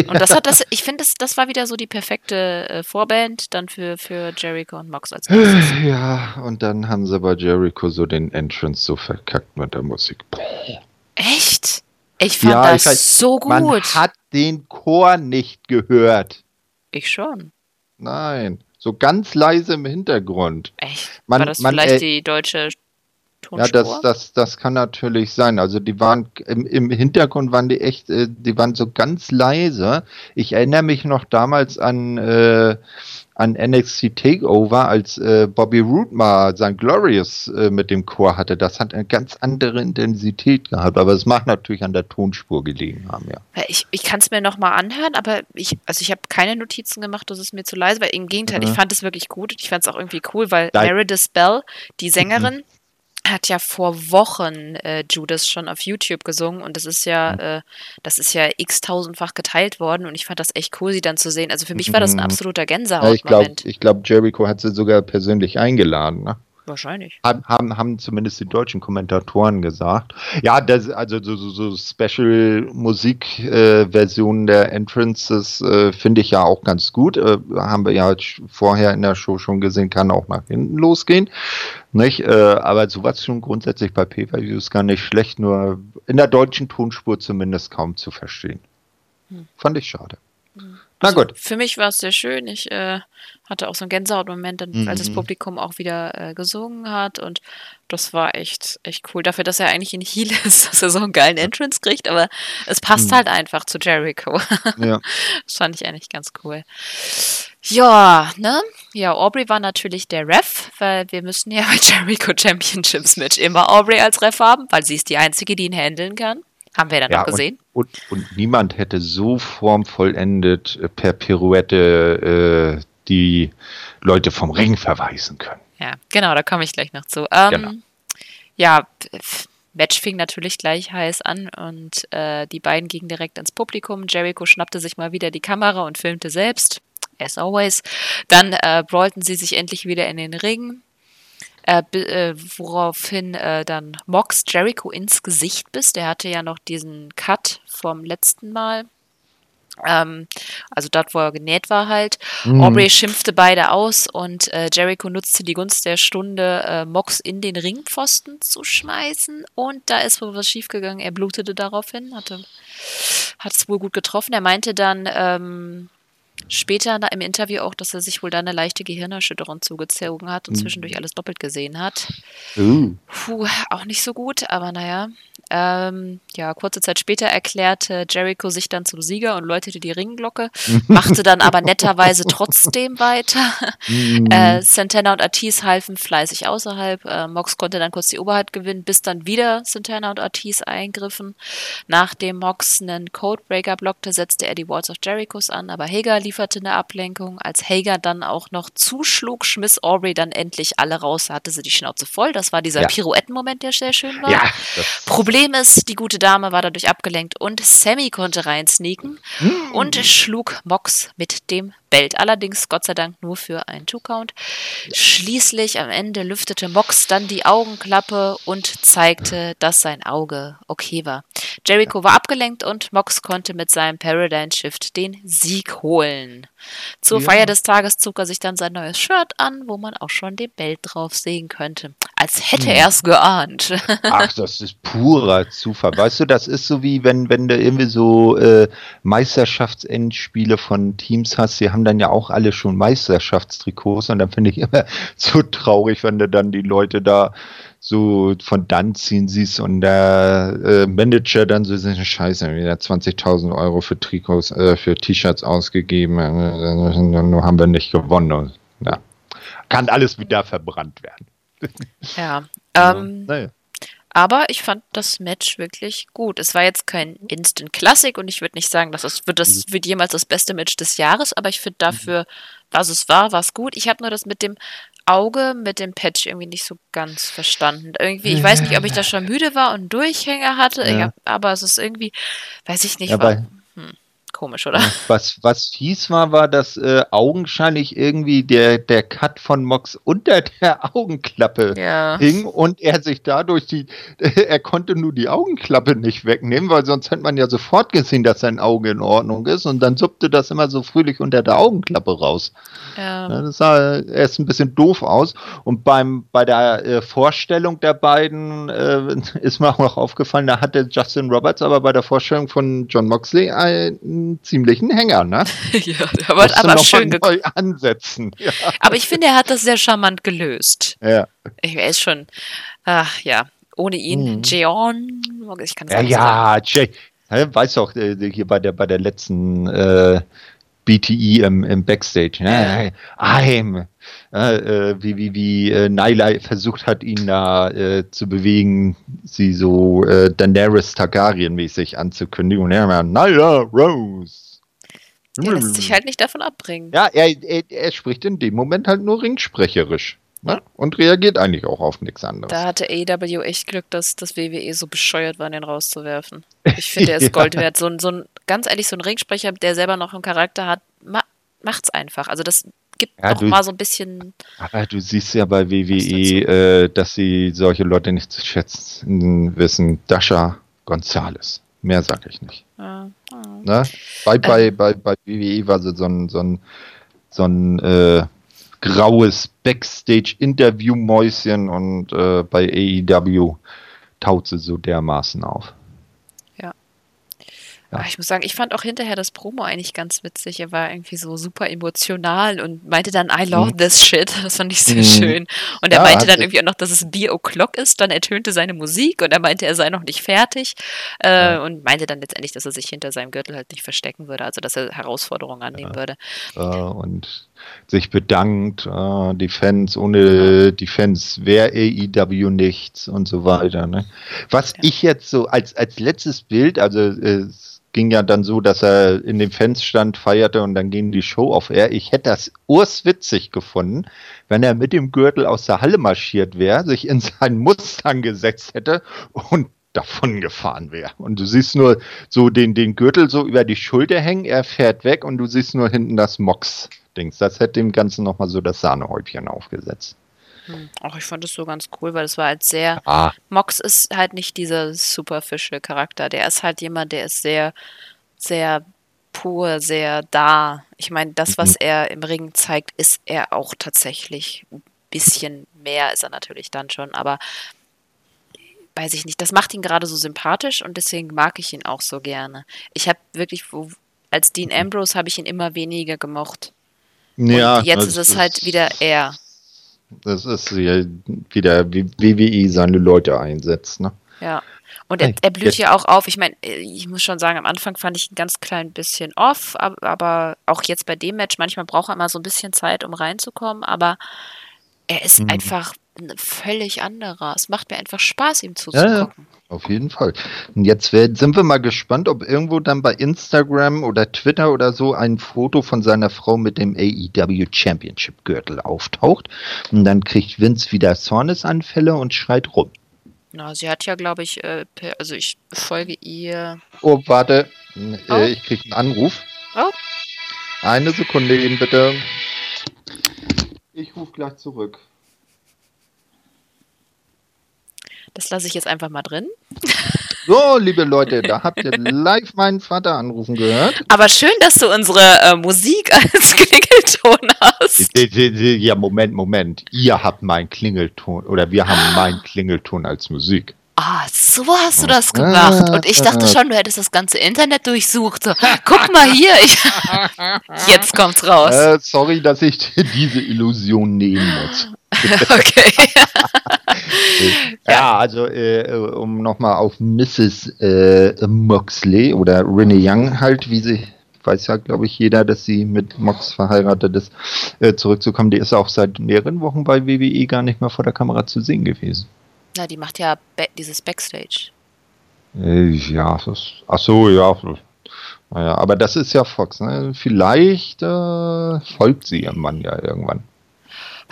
Und das hat das, ich finde, das, das war wieder so die perfekte äh, Vorband dann für, für Jericho und Mox als nächstes. Ja, und dann haben sie bei Jericho so den Entrance so verkackt mit der Musik. Boah. Echt? Ich fand ja, das ich weiß, so gut. Man hat den Chor nicht gehört. Ich schon. Nein, so ganz leise im Hintergrund. Echt? Man, War das man, vielleicht äh, die deutsche Tonspur? Ja, das, das, das kann natürlich sein. Also die waren im, im Hintergrund waren die echt, äh, die waren so ganz leise. Ich erinnere mich noch damals an, äh, an NXT Takeover, als äh, Bobby Roode mal sein Glorious äh, mit dem Chor hatte. Das hat eine ganz andere Intensität gehabt, aber es mag natürlich an der Tonspur gelegen haben, ja. Ich, ich kann es mir nochmal anhören, aber ich, also ich habe keine Notizen gemacht, das ist mir zu leise, weil im Gegenteil, mhm. ich fand es wirklich gut und ich fand es auch irgendwie cool, weil Meredith Bell, die Sängerin, mhm hat ja vor Wochen äh, Judas schon auf YouTube gesungen und das ist ja, mhm. äh, das ist ja x-tausendfach geteilt worden und ich fand das echt cool, sie dann zu sehen. Also für mich war das ein mhm. absoluter Gänsehautmoment. Ja, ich glaube, glaub, Jericho hat sie sogar persönlich eingeladen, ne? Wahrscheinlich. Haben, haben, haben zumindest die deutschen Kommentatoren gesagt. Ja, das, also so, so, so Special-Musik-Versionen äh, der Entrances äh, finde ich ja auch ganz gut. Äh, haben wir ja vorher in der Show schon gesehen, kann auch nach hinten losgehen. Nicht? Äh, aber sowas schon grundsätzlich bei Pay-Per-Views gar nicht schlecht, nur in der deutschen Tonspur zumindest kaum zu verstehen. Hm. Fand ich schade. Hm. Na also gut. Für mich war es sehr schön. Ich äh, hatte auch so einen Gänsehautmoment, mhm. als das mhm. Publikum auch wieder äh, gesungen hat und das war echt, echt cool. Dafür, dass er eigentlich in Heal ist, dass er so einen geilen Entrance kriegt, aber es passt mhm. halt einfach zu Jericho. Ja. das fand ich eigentlich ganz cool. Ja, ne? Ja, Aubrey war natürlich der Ref, weil wir müssen ja bei Jericho Championships Match immer Aubrey als Ref haben, weil sie ist die Einzige, die ihn handeln kann. Haben wir dann ja, auch gesehen. Und, und, und, niemand hätte so formvollendet äh, per Pirouette äh, die Leute vom Ring verweisen können. Ja, genau, da komme ich gleich noch zu. Ähm, genau. Ja, Match fing natürlich gleich heiß an und äh, die beiden gingen direkt ins Publikum. Jericho schnappte sich mal wieder die Kamera und filmte selbst, as always. Dann äh, brawlten sie sich endlich wieder in den Ring. Äh, äh, woraufhin äh, dann Mox Jericho ins Gesicht biss. Der hatte ja noch diesen Cut vom letzten Mal. Ähm, also dort, wo er genäht war halt. Mhm. Aubrey schimpfte beide aus und äh, Jericho nutzte die Gunst der Stunde, äh, Mox in den Ringpfosten zu schmeißen. Und da ist wohl was schiefgegangen. Er blutete daraufhin, hatte, hat es wohl gut getroffen. Er meinte dann, ähm, später im Interview auch, dass er sich wohl da eine leichte Gehirnerschütterung zugezogen hat und mhm. zwischendurch alles doppelt gesehen hat. Uh. Puh, auch nicht so gut, aber naja. Ähm, ja, kurze Zeit später erklärte Jericho sich dann zum Sieger und läutete die Ringglocke, machte dann aber netterweise trotzdem weiter. Mhm. Äh, Santana und Artis halfen fleißig außerhalb. Äh, Mox konnte dann kurz die Oberheit gewinnen, bis dann wieder Santana und Artis eingriffen. Nachdem Mox einen Codebreaker blockte, setzte er die Walls of Jerichos an, aber Hager lieferte eine Ablenkung. Als Hager dann auch noch zuschlug, schmiss Aubrey dann endlich alle raus, hatte sie die Schnauze voll. Das war dieser ja. Pirouettenmoment, der sehr schön war. Ja, Problem ist, die gute Dame war dadurch abgelenkt und Sammy konnte reinsneaken mm. und schlug Mox mit dem Belt. Allerdings Gott sei Dank nur für einen Two-Count. Schließlich am Ende lüftete Mox dann die Augenklappe und zeigte, dass sein Auge okay war. Jericho war abgelenkt und Mox konnte mit seinem Paradigm Shift den Sieg holen. Zur ja. Feier des Tages zog er sich dann sein neues Shirt an, wo man auch schon den Belt drauf sehen könnte. Als hätte hm. er es geahnt. Ach, das ist purer Zufall. Weißt du, das ist so wie wenn, wenn du irgendwie so äh, Meisterschaftsendspiele von Teams hast, die haben haben dann ja auch alle schon Meisterschaftstrikots und dann finde ich immer so traurig, wenn du dann die Leute da so von dann ziehen siehst und der äh, Manager dann so sind scheiße, wieder 20.000 Euro für Trikots, äh, für T-Shirts ausgegeben, äh, nur haben wir nicht gewonnen. Und, ja. Kann alles wieder verbrannt werden. Ja. Ähm, naja. Aber ich fand das Match wirklich gut. Es war jetzt kein Instant Classic und ich würde nicht sagen, dass es wird, das mhm. wird jemals das beste Match des Jahres, aber ich finde dafür, was es war, war es gut. Ich habe nur das mit dem Auge, mit dem Patch irgendwie nicht so ganz verstanden. Irgendwie, ich weiß nicht, ob ich da schon müde war und Durchhänger hatte, ja. hab, aber es ist irgendwie, weiß ich nicht, ja, hm komisch, oder? Was, was fies war, war, dass äh, augenscheinlich irgendwie der, der Cut von Mox unter der Augenklappe ja. hing und er sich dadurch die, er konnte nur die Augenklappe nicht wegnehmen, weil sonst hätte man ja sofort gesehen, dass sein Auge in Ordnung ist und dann suppte das immer so fröhlich unter der Augenklappe raus. Ja. ja das sah erst ein bisschen doof aus und beim, bei der äh, Vorstellung der beiden äh, ist mir auch noch aufgefallen, da hatte Justin Roberts aber bei der Vorstellung von John Moxley ein ziemlichen Hänger, ne? ja, der wird aber schön neu ansetzen. Ja. Aber ich finde, er hat das sehr charmant gelöst. Ja. Ich weiß schon, ach ja, ohne ihn, mhm. Jeon, ich kann es ja, ja, Jay, weißt du auch, äh, hier bei der, bei der letzten äh, BTE im, im Backstage, ne? I'm, äh, wie, wie, wie äh, Nyla versucht hat, ihn da äh, zu bewegen, sie so äh, Daenerys Targaryen-mäßig anzukündigen. Und er war Nyla Rose. Er lässt sich halt nicht davon abbringen. Ja, er, er, er spricht in dem Moment halt nur ringsprecherisch. Ne? Und reagiert eigentlich auch auf nichts anderes. Da hatte AEW echt Glück, dass das WWE so bescheuert war, den rauszuwerfen. Ich finde, er ist Gold wert. So, so ein, ganz ehrlich, so ein Ringsprecher, der selber noch einen Charakter hat, ma macht's einfach. Also das gibt ja, noch mal so ein bisschen. Aber du siehst ja bei WWE, äh, dass sie solche Leute nicht zu schätzen wissen. Dasha Gonzales. Mehr sag ich nicht. Ja, ja. Ne? Bei, bei, äh. bei, bei WWE war sie so ein, so ein, so ein äh, graues Backstage-Interview-Mäuschen und äh, bei AEW taut sie so dermaßen auf. Ja. Ich muss sagen, ich fand auch hinterher das Promo eigentlich ganz witzig. Er war irgendwie so super emotional und meinte dann, I love mhm. this shit. Das fand ich sehr mhm. schön. Und er ja, meinte dann irgendwie auch noch, dass es Be O'Clock ist. Dann ertönte seine Musik und er meinte, er sei noch nicht fertig. Äh, ja. Und meinte dann letztendlich, dass er sich hinter seinem Gürtel halt nicht verstecken würde. Also, dass er Herausforderungen annehmen würde. Äh, und sich bedankt, äh, die Fans, ohne die Fans wäre AEW nichts und so weiter. Ne? Was ich jetzt so als, als letztes Bild, also äh, ging ja dann so, dass er in dem Fans stand, feierte und dann ging die Show auf Air. Ich hätte das urswitzig gefunden, wenn er mit dem Gürtel aus der Halle marschiert wäre, sich in seinen Mustang gesetzt hätte und davon gefahren wäre. Und du siehst nur so den, den Gürtel so über die Schulter hängen, er fährt weg und du siehst nur hinten das Mox-Dings. Das hätte dem Ganzen nochmal so das Sahnehäubchen aufgesetzt. Hm. Auch ich fand es so ganz cool, weil es war halt sehr. Ah. Mox ist halt nicht dieser superficial Charakter. Der ist halt jemand, der ist sehr, sehr pur, sehr da. Ich meine, das, was Mhm. er im Ring zeigt, ist er auch tatsächlich ein bisschen mehr, ist er natürlich dann schon, aber weiß ich nicht, das macht ihn gerade so sympathisch und deswegen mag ich ihn auch so gerne. Ich habe wirklich, als Dean Ambrose habe ich ihn immer weniger gemocht. Ja, und jetzt das ist es halt wieder er. Das ist ja wieder wie WWE seine Leute einsetzt, ne? Ja. Und er, er blüht ja auch auf. Ich meine, ich muss schon sagen, am Anfang fand ich ihn ganz klein bisschen off, ab- aber auch jetzt bei dem Match, manchmal braucht er immer so ein bisschen Zeit, um reinzukommen, aber er ist Mhm. einfach ein völlig anderer. Es macht mir einfach Spaß, ihm zuzugucken. ja, auf jeden Fall. Und jetzt werden- sind wir mal gespannt, ob irgendwo dann bei Instagram oder Twitter oder so ein Foto von seiner Frau mit dem AEW Championship Gürtel auftaucht. Und dann kriegt Vince wieder Zornesanfälle und schreit rum. Na, sie hat ja, glaube ich, äh, also ich folge ihr. Oh, warte. Äh, Oh. Ich krieg einen Anruf. Oh. Eine Sekunde eben bitte. Ich rufe gleich zurück. Das lasse ich jetzt einfach mal drin. So, liebe Leute, da habt ihr live meinen Vater anrufen gehört. Aber schön, dass du unsere äh, Musik als Klingelton hast. Ja, Moment, Moment. Ihr habt meinen Klingelton oder wir haben meinen Klingelton als Musik. Ah, so hast du das gemacht. Und ich dachte schon, du hättest das ganze Internet durchsucht. So, guck mal hier. Ich, jetzt kommt's raus. Äh, sorry, dass ich diese Illusion nehmen muss. Okay. Ja, also äh, um nochmal auf Mrs. Äh, Moxley oder Renee Young halt, wie sie, weiß ja glaube ich jeder, dass sie mit Mox verheiratet ist, äh, zurückzukommen. Die ist auch seit mehreren Wochen bei WWE gar nicht mehr vor der Kamera zu sehen gewesen. Na, die macht ja ba dieses Backstage. Äh, ja, das, ach so, ja. Naja, aber das ist ja Fox, ne? Vielleicht äh, folgt sie ihrem Mann ja irgendwann.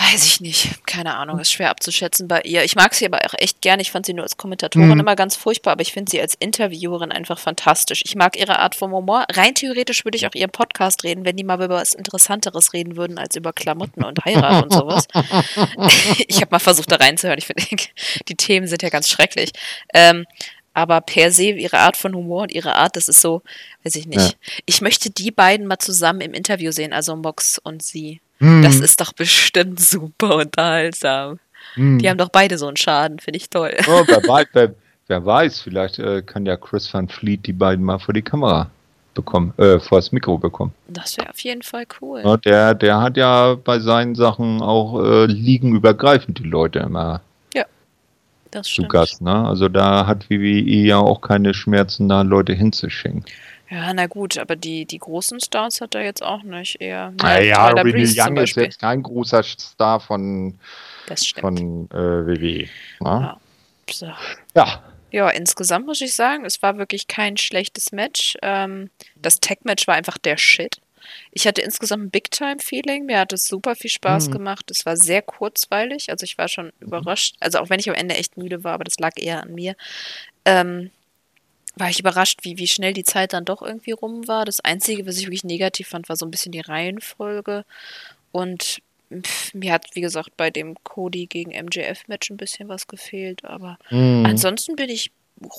Weiß ich nicht. Keine Ahnung. Ist schwer abzuschätzen bei ihr. Ich mag sie aber auch echt gerne. Ich fand sie nur als Kommentatorin Mhm. immer ganz furchtbar, aber ich finde sie als Interviewerin einfach fantastisch. Ich mag ihre Art von Humor. Rein theoretisch würde ich auch ihren Podcast reden, wenn die mal über was Interessanteres reden würden als über Klamotten und Heirat und sowas. ich habe mal versucht, da reinzuhören. Ich finde, die Themen sind ja ganz schrecklich. Ähm, aber per se, ihre Art von Humor und ihre Art, das ist so, weiß ich nicht. Ich möchte die beiden mal zusammen im Interview sehen, also Mox und sie. Hm, Das ist doch bestimmt super unterhaltsam. hm. Die haben doch beide so einen Schaden, finde ich toll. Oh, wer, weiß, wer, wer weiß, vielleicht äh, kann ja Chris Van Fleet die beiden mal vor die Kamera bekommen, äh, vor das Mikro bekommen. Das wäre auf jeden Fall cool. Ja, der, der hat ja bei seinen Sachen auch äh, liegenübergreifend die Leute immer Das zu stimmt. Gast. Ne? Also da hat WWE ja auch keine Schmerzen, da Leute hinzuschicken. Ja, na gut, aber die, die großen Stars hat er jetzt auch nicht. Eher. Naja, Tyler Renee Breeze zum Young ist jetzt kein großer Star von, von äh, WWE. Ne? So. Ja. Ja, insgesamt muss ich sagen, es war wirklich kein schlechtes Match. Ähm, das Tag-Match war einfach der Shit. Ich hatte insgesamt ein Big-Time-Feeling. Mir hat es super viel Spaß Mhm. gemacht. Es war sehr kurzweilig. Also ich war schon überrascht. Also auch wenn ich am Ende echt müde war, aber das lag eher an mir. Ähm, war ich überrascht, wie, wie schnell die Zeit dann doch irgendwie rum war. Das Einzige, was ich wirklich negativ fand, war so ein bisschen die Reihenfolge. Und pff, mir hat, wie gesagt, bei dem Cody gegen MJF-Match ein bisschen was gefehlt. Aber Hm. Ansonsten bin ich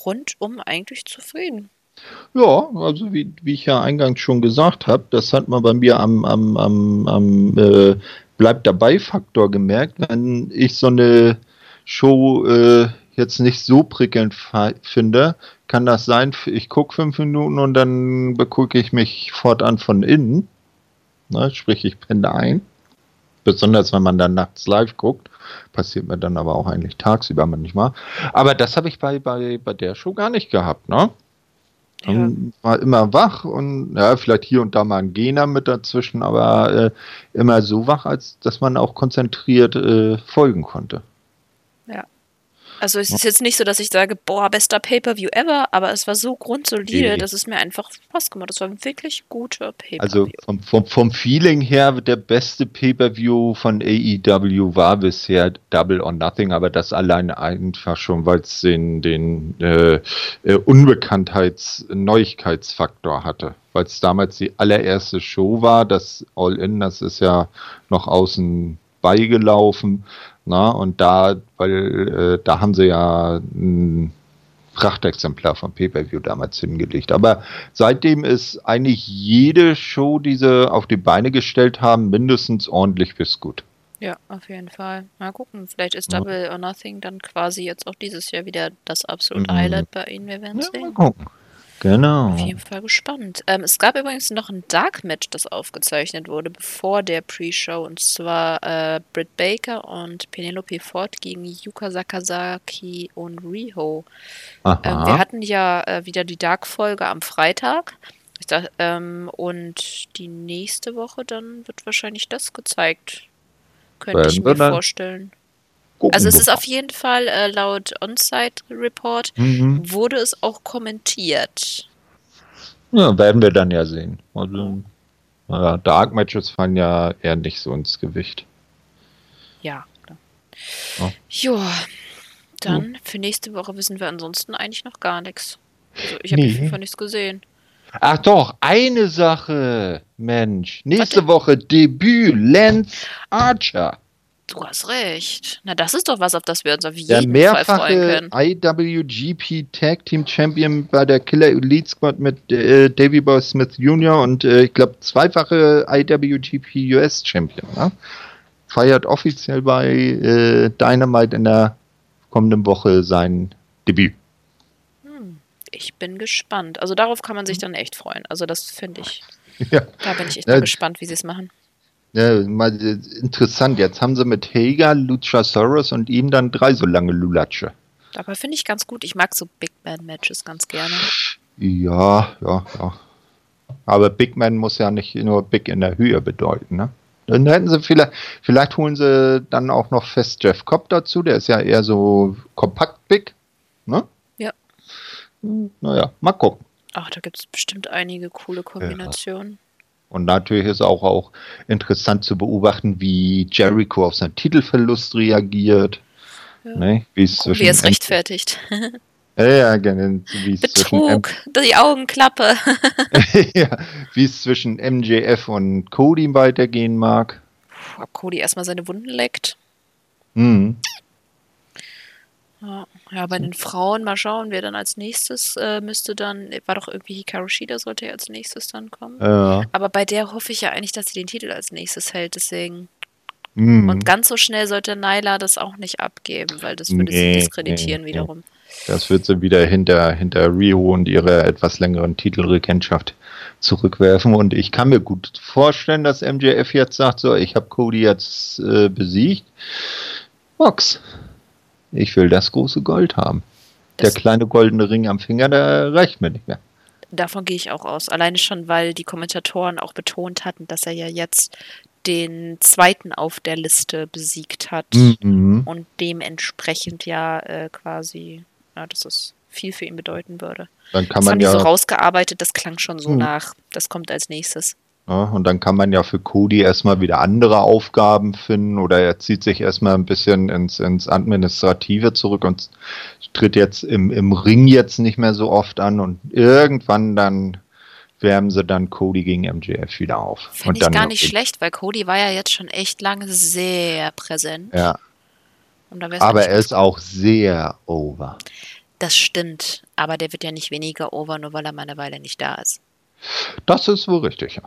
rundum eigentlich zufrieden. Ja, also wie, wie ich ja eingangs schon gesagt habe, das hat man bei mir am, am, am, am äh, Bleib dabei Faktor gemerkt, wenn ich so eine Show äh, jetzt nicht so prickelnd finde, kann das sein, ich gucke fünf Minuten und dann begucke ich mich fortan von innen. Ne, sprich, ich penne ein. Besonders wenn man dann nachts live guckt. Passiert mir dann aber auch eigentlich tagsüber manchmal. Aber das habe ich bei, bei, bei der Show gar nicht gehabt, ne? Ja. War immer wach und ja, vielleicht hier und da mal ein Gena mit dazwischen, aber äh, immer so wach, als dass man auch konzentriert äh, folgen konnte. Also es ist jetzt nicht so, dass ich sage, boah, bester Pay-Per-View ever, aber es war so grundsolide, Nee. dass es mir einfach Spaß gemacht hat. Es war ein wirklich guter Pay-Per-View. Also vom, vom, vom Feeling her, der beste Pay-Per-View von AEW war bisher Double or Nothing, aber das alleine einfach schon, weil es den, den äh, äh, Unbekanntheits-Neuigkeitsfaktor hatte. Weil es damals die allererste Show war, das All-In, das ist ja noch außen beigelaufen. Na, und da, weil äh, da haben sie ja, mh, Prachtexemplar vom Pay-Per-View damals hingelegt. Aber seitdem ist eigentlich jede Show, die sie auf die Beine gestellt haben, mindestens ordentlich bis gut. Ja, auf jeden Fall. Mal gucken, vielleicht ist Double or Nothing dann quasi jetzt auch dieses Jahr wieder das absolute Mhm. Highlight bei ihnen. Wir werden Ja, mal sehen. gucken. Genau. Auf jeden Fall gespannt. Ähm, es gab übrigens noch ein Dark Match, das aufgezeichnet wurde, bevor der Pre-Show. Und zwar äh, Britt Baker und Penelope Ford gegen Yuka Sakazaki und Riho. Ähm, wir hatten ja äh, wieder die Dark-Folge am Freitag. Dachte, ähm, und die nächste Woche dann wird wahrscheinlich das gezeigt. Könnte ich mir vorstellen. Gucken Also es ist auf jeden Fall äh, laut On-Site-Report Mhm. wurde es auch kommentiert. Ja, werden wir dann ja sehen. Also, naja, Dark Matches fallen ja eher nicht so ins Gewicht. Ja. Ja. Joa, dann für nächste Woche wissen wir ansonsten eigentlich noch gar nichts. Also ich habe Nee. auf jeden Fall nichts gesehen. Ach doch, eine Sache, Mensch. Nächste denn? Woche Debüt Lance Archer. Du hast recht. Na, das ist doch was, auf das wir uns auf Der jeden Fall freuen mehrfache können. IWGP Tag Team Champion bei der Killer Elite Squad mit äh, Davey Boy Smith Jr. und äh, ich glaube zweifache IWGP US Champion. Ne? Feiert offiziell bei äh, Dynamite in der kommenden Woche sein Debüt. Hm, ich bin gespannt. Also darauf kann man sich dann echt freuen. Also das finde ich, Ja. da bin ich echt Ja. gespannt, wie sie es machen. Ja, mal äh, interessant. Jetzt haben sie mit Hager, Luchasaurus und ihm dann drei so lange Lulatsche. Dabei finde ich ganz gut. Ich mag so Big Man Matches ganz gerne. Ja, ja, ja. Aber Big Man muss ja nicht nur Big in der Höhe bedeuten, ne? Dann hätten sie vielleicht, vielleicht holen sie dann auch noch fest Jeff Cobb dazu, der ist ja eher so kompakt big, ne? Ja. Hm, Naja, mal gucken. Ach, da gibt es bestimmt einige coole Kombinationen. Und natürlich ist auch, auch interessant zu beobachten, wie Jericho auf seinen Titelverlust reagiert. Ja. Ne? Wie es wie er es rechtfertigt. Ja, genau, wie es Betrug, die Augenklappe. ja, wie es zwischen MJF und Cody weitergehen mag. Ob Cody erstmal seine Wunden leckt. Mhm. Ja, ja, bei den Frauen mal schauen, wer dann als nächstes äh, müsste dann, war doch irgendwie Hikaru Shida sollte ja als nächstes dann kommen. Ja. Aber bei der hoffe ich ja eigentlich, dass sie den Titel als nächstes hält, deswegen. Mhm. Und ganz so schnell sollte Nyla das auch nicht abgeben, weil das würde Nee, sie diskreditieren nee, nee. wiederum. Das wird sie wieder hinter, hinter Rio und ihre etwas längeren Titelregentschaft zurückwerfen. Und ich kann mir gut vorstellen, dass MJF jetzt sagt, so, ich habe Cody jetzt äh, besiegt. Box. Ich will das große Gold haben. Das- der kleine goldene Ring am Finger, der reicht mir nicht mehr. Davon gehe ich auch aus. Alleine schon, weil die Kommentatoren auch betont hatten, dass er ja jetzt den zweiten auf der Liste besiegt hat Mhm. und dementsprechend ja äh, quasi, ja, dass es viel für ihn bedeuten würde. Dann kann Das man haben die ja so rausgearbeitet, das klang schon so Mhm. nach. Das kommt als nächstes. Ja, und dann kann man ja für Cody erstmal wieder andere Aufgaben finden oder er zieht sich erstmal ein bisschen ins, ins Administrative zurück und tritt jetzt im, im Ring jetzt nicht mehr so oft an und irgendwann dann wärmen sie dann Cody gegen MJF wieder auf. Finde und ich dann gar nicht schlecht, weil Cody war ja jetzt schon echt lange sehr präsent. Ja, aber er ist auch sehr over. Das stimmt, aber der wird ja nicht weniger over, nur weil er mal eine Weile nicht da ist. Das ist wohl richtig, ja.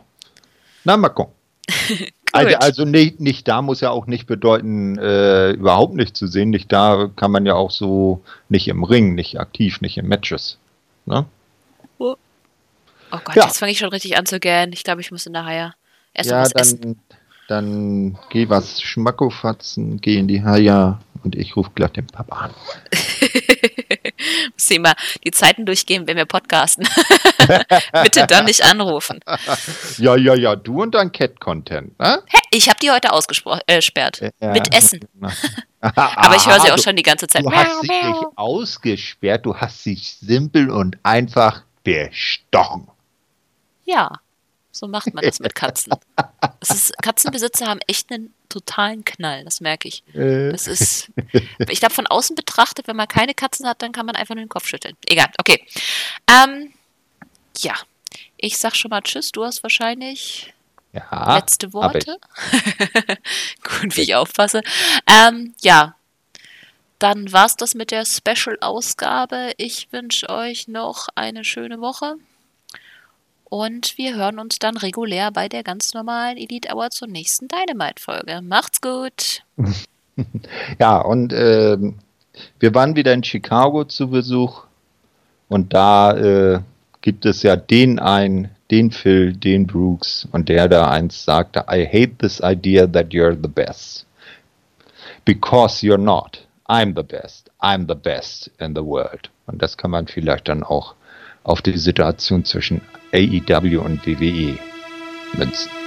Na, mal gucken. Also, also nicht, nicht da muss ja auch nicht bedeuten, äh, überhaupt nicht zu sehen. Nicht da kann man ja auch so nicht im Ring, nicht aktiv, nicht in Matches. Ne? Oh Gott, Ja. jetzt fange ich schon richtig an zu gähnen. Ich glaube, ich muss nachher erst ja, was essen. dann, dann geh was Schmackofatzen, geh in die Haia und ich rufe gleich den Papa an. Muss immer die Zeiten durchgehen, wenn wir podcasten. Bitte dann nicht anrufen. Ja, ja, ja, du und dein Cat-Content, ne? Hä? Ich habe die heute ausgesperrt. Äh. Ja. Mit Essen. Aber Aber ich höre sie auch schon die ganze Zeit. Du hast sie nicht ausgesperrt, du hast sie simpel und einfach bestochen. Ja, so macht man das mit Katzen. Ist, Katzenbesitzer haben echt einen totalen Knall, das merke ich. Äh, Das ist, ich glaube, von außen betrachtet, wenn man keine Katzen hat, dann kann man einfach nur den Kopf schütteln. Egal, okay. Ähm, ja, ich sag schon mal Tschüss. Du hast wahrscheinlich ja, letzte. Worte. Gut, wie ich aufpasse. Ähm, ja, dann war's das mit der Special-Ausgabe. Ich wünsche euch noch eine schöne Woche. Und wir hören uns dann regulär bei der ganz normalen Elite Hour zur nächsten Dynamite-Folge. Macht's gut! ja, und äh, wir waren wieder in Chicago zu Besuch. Und da äh, gibt es ja den einen, den Phil, den Brooks und der da eins sagte, I hate this idea that you're the best. Because you're not. I'm the best. I'm the best in the world. Und das kann man vielleicht dann auch auf die Situation zwischen AEW und WWE münzen.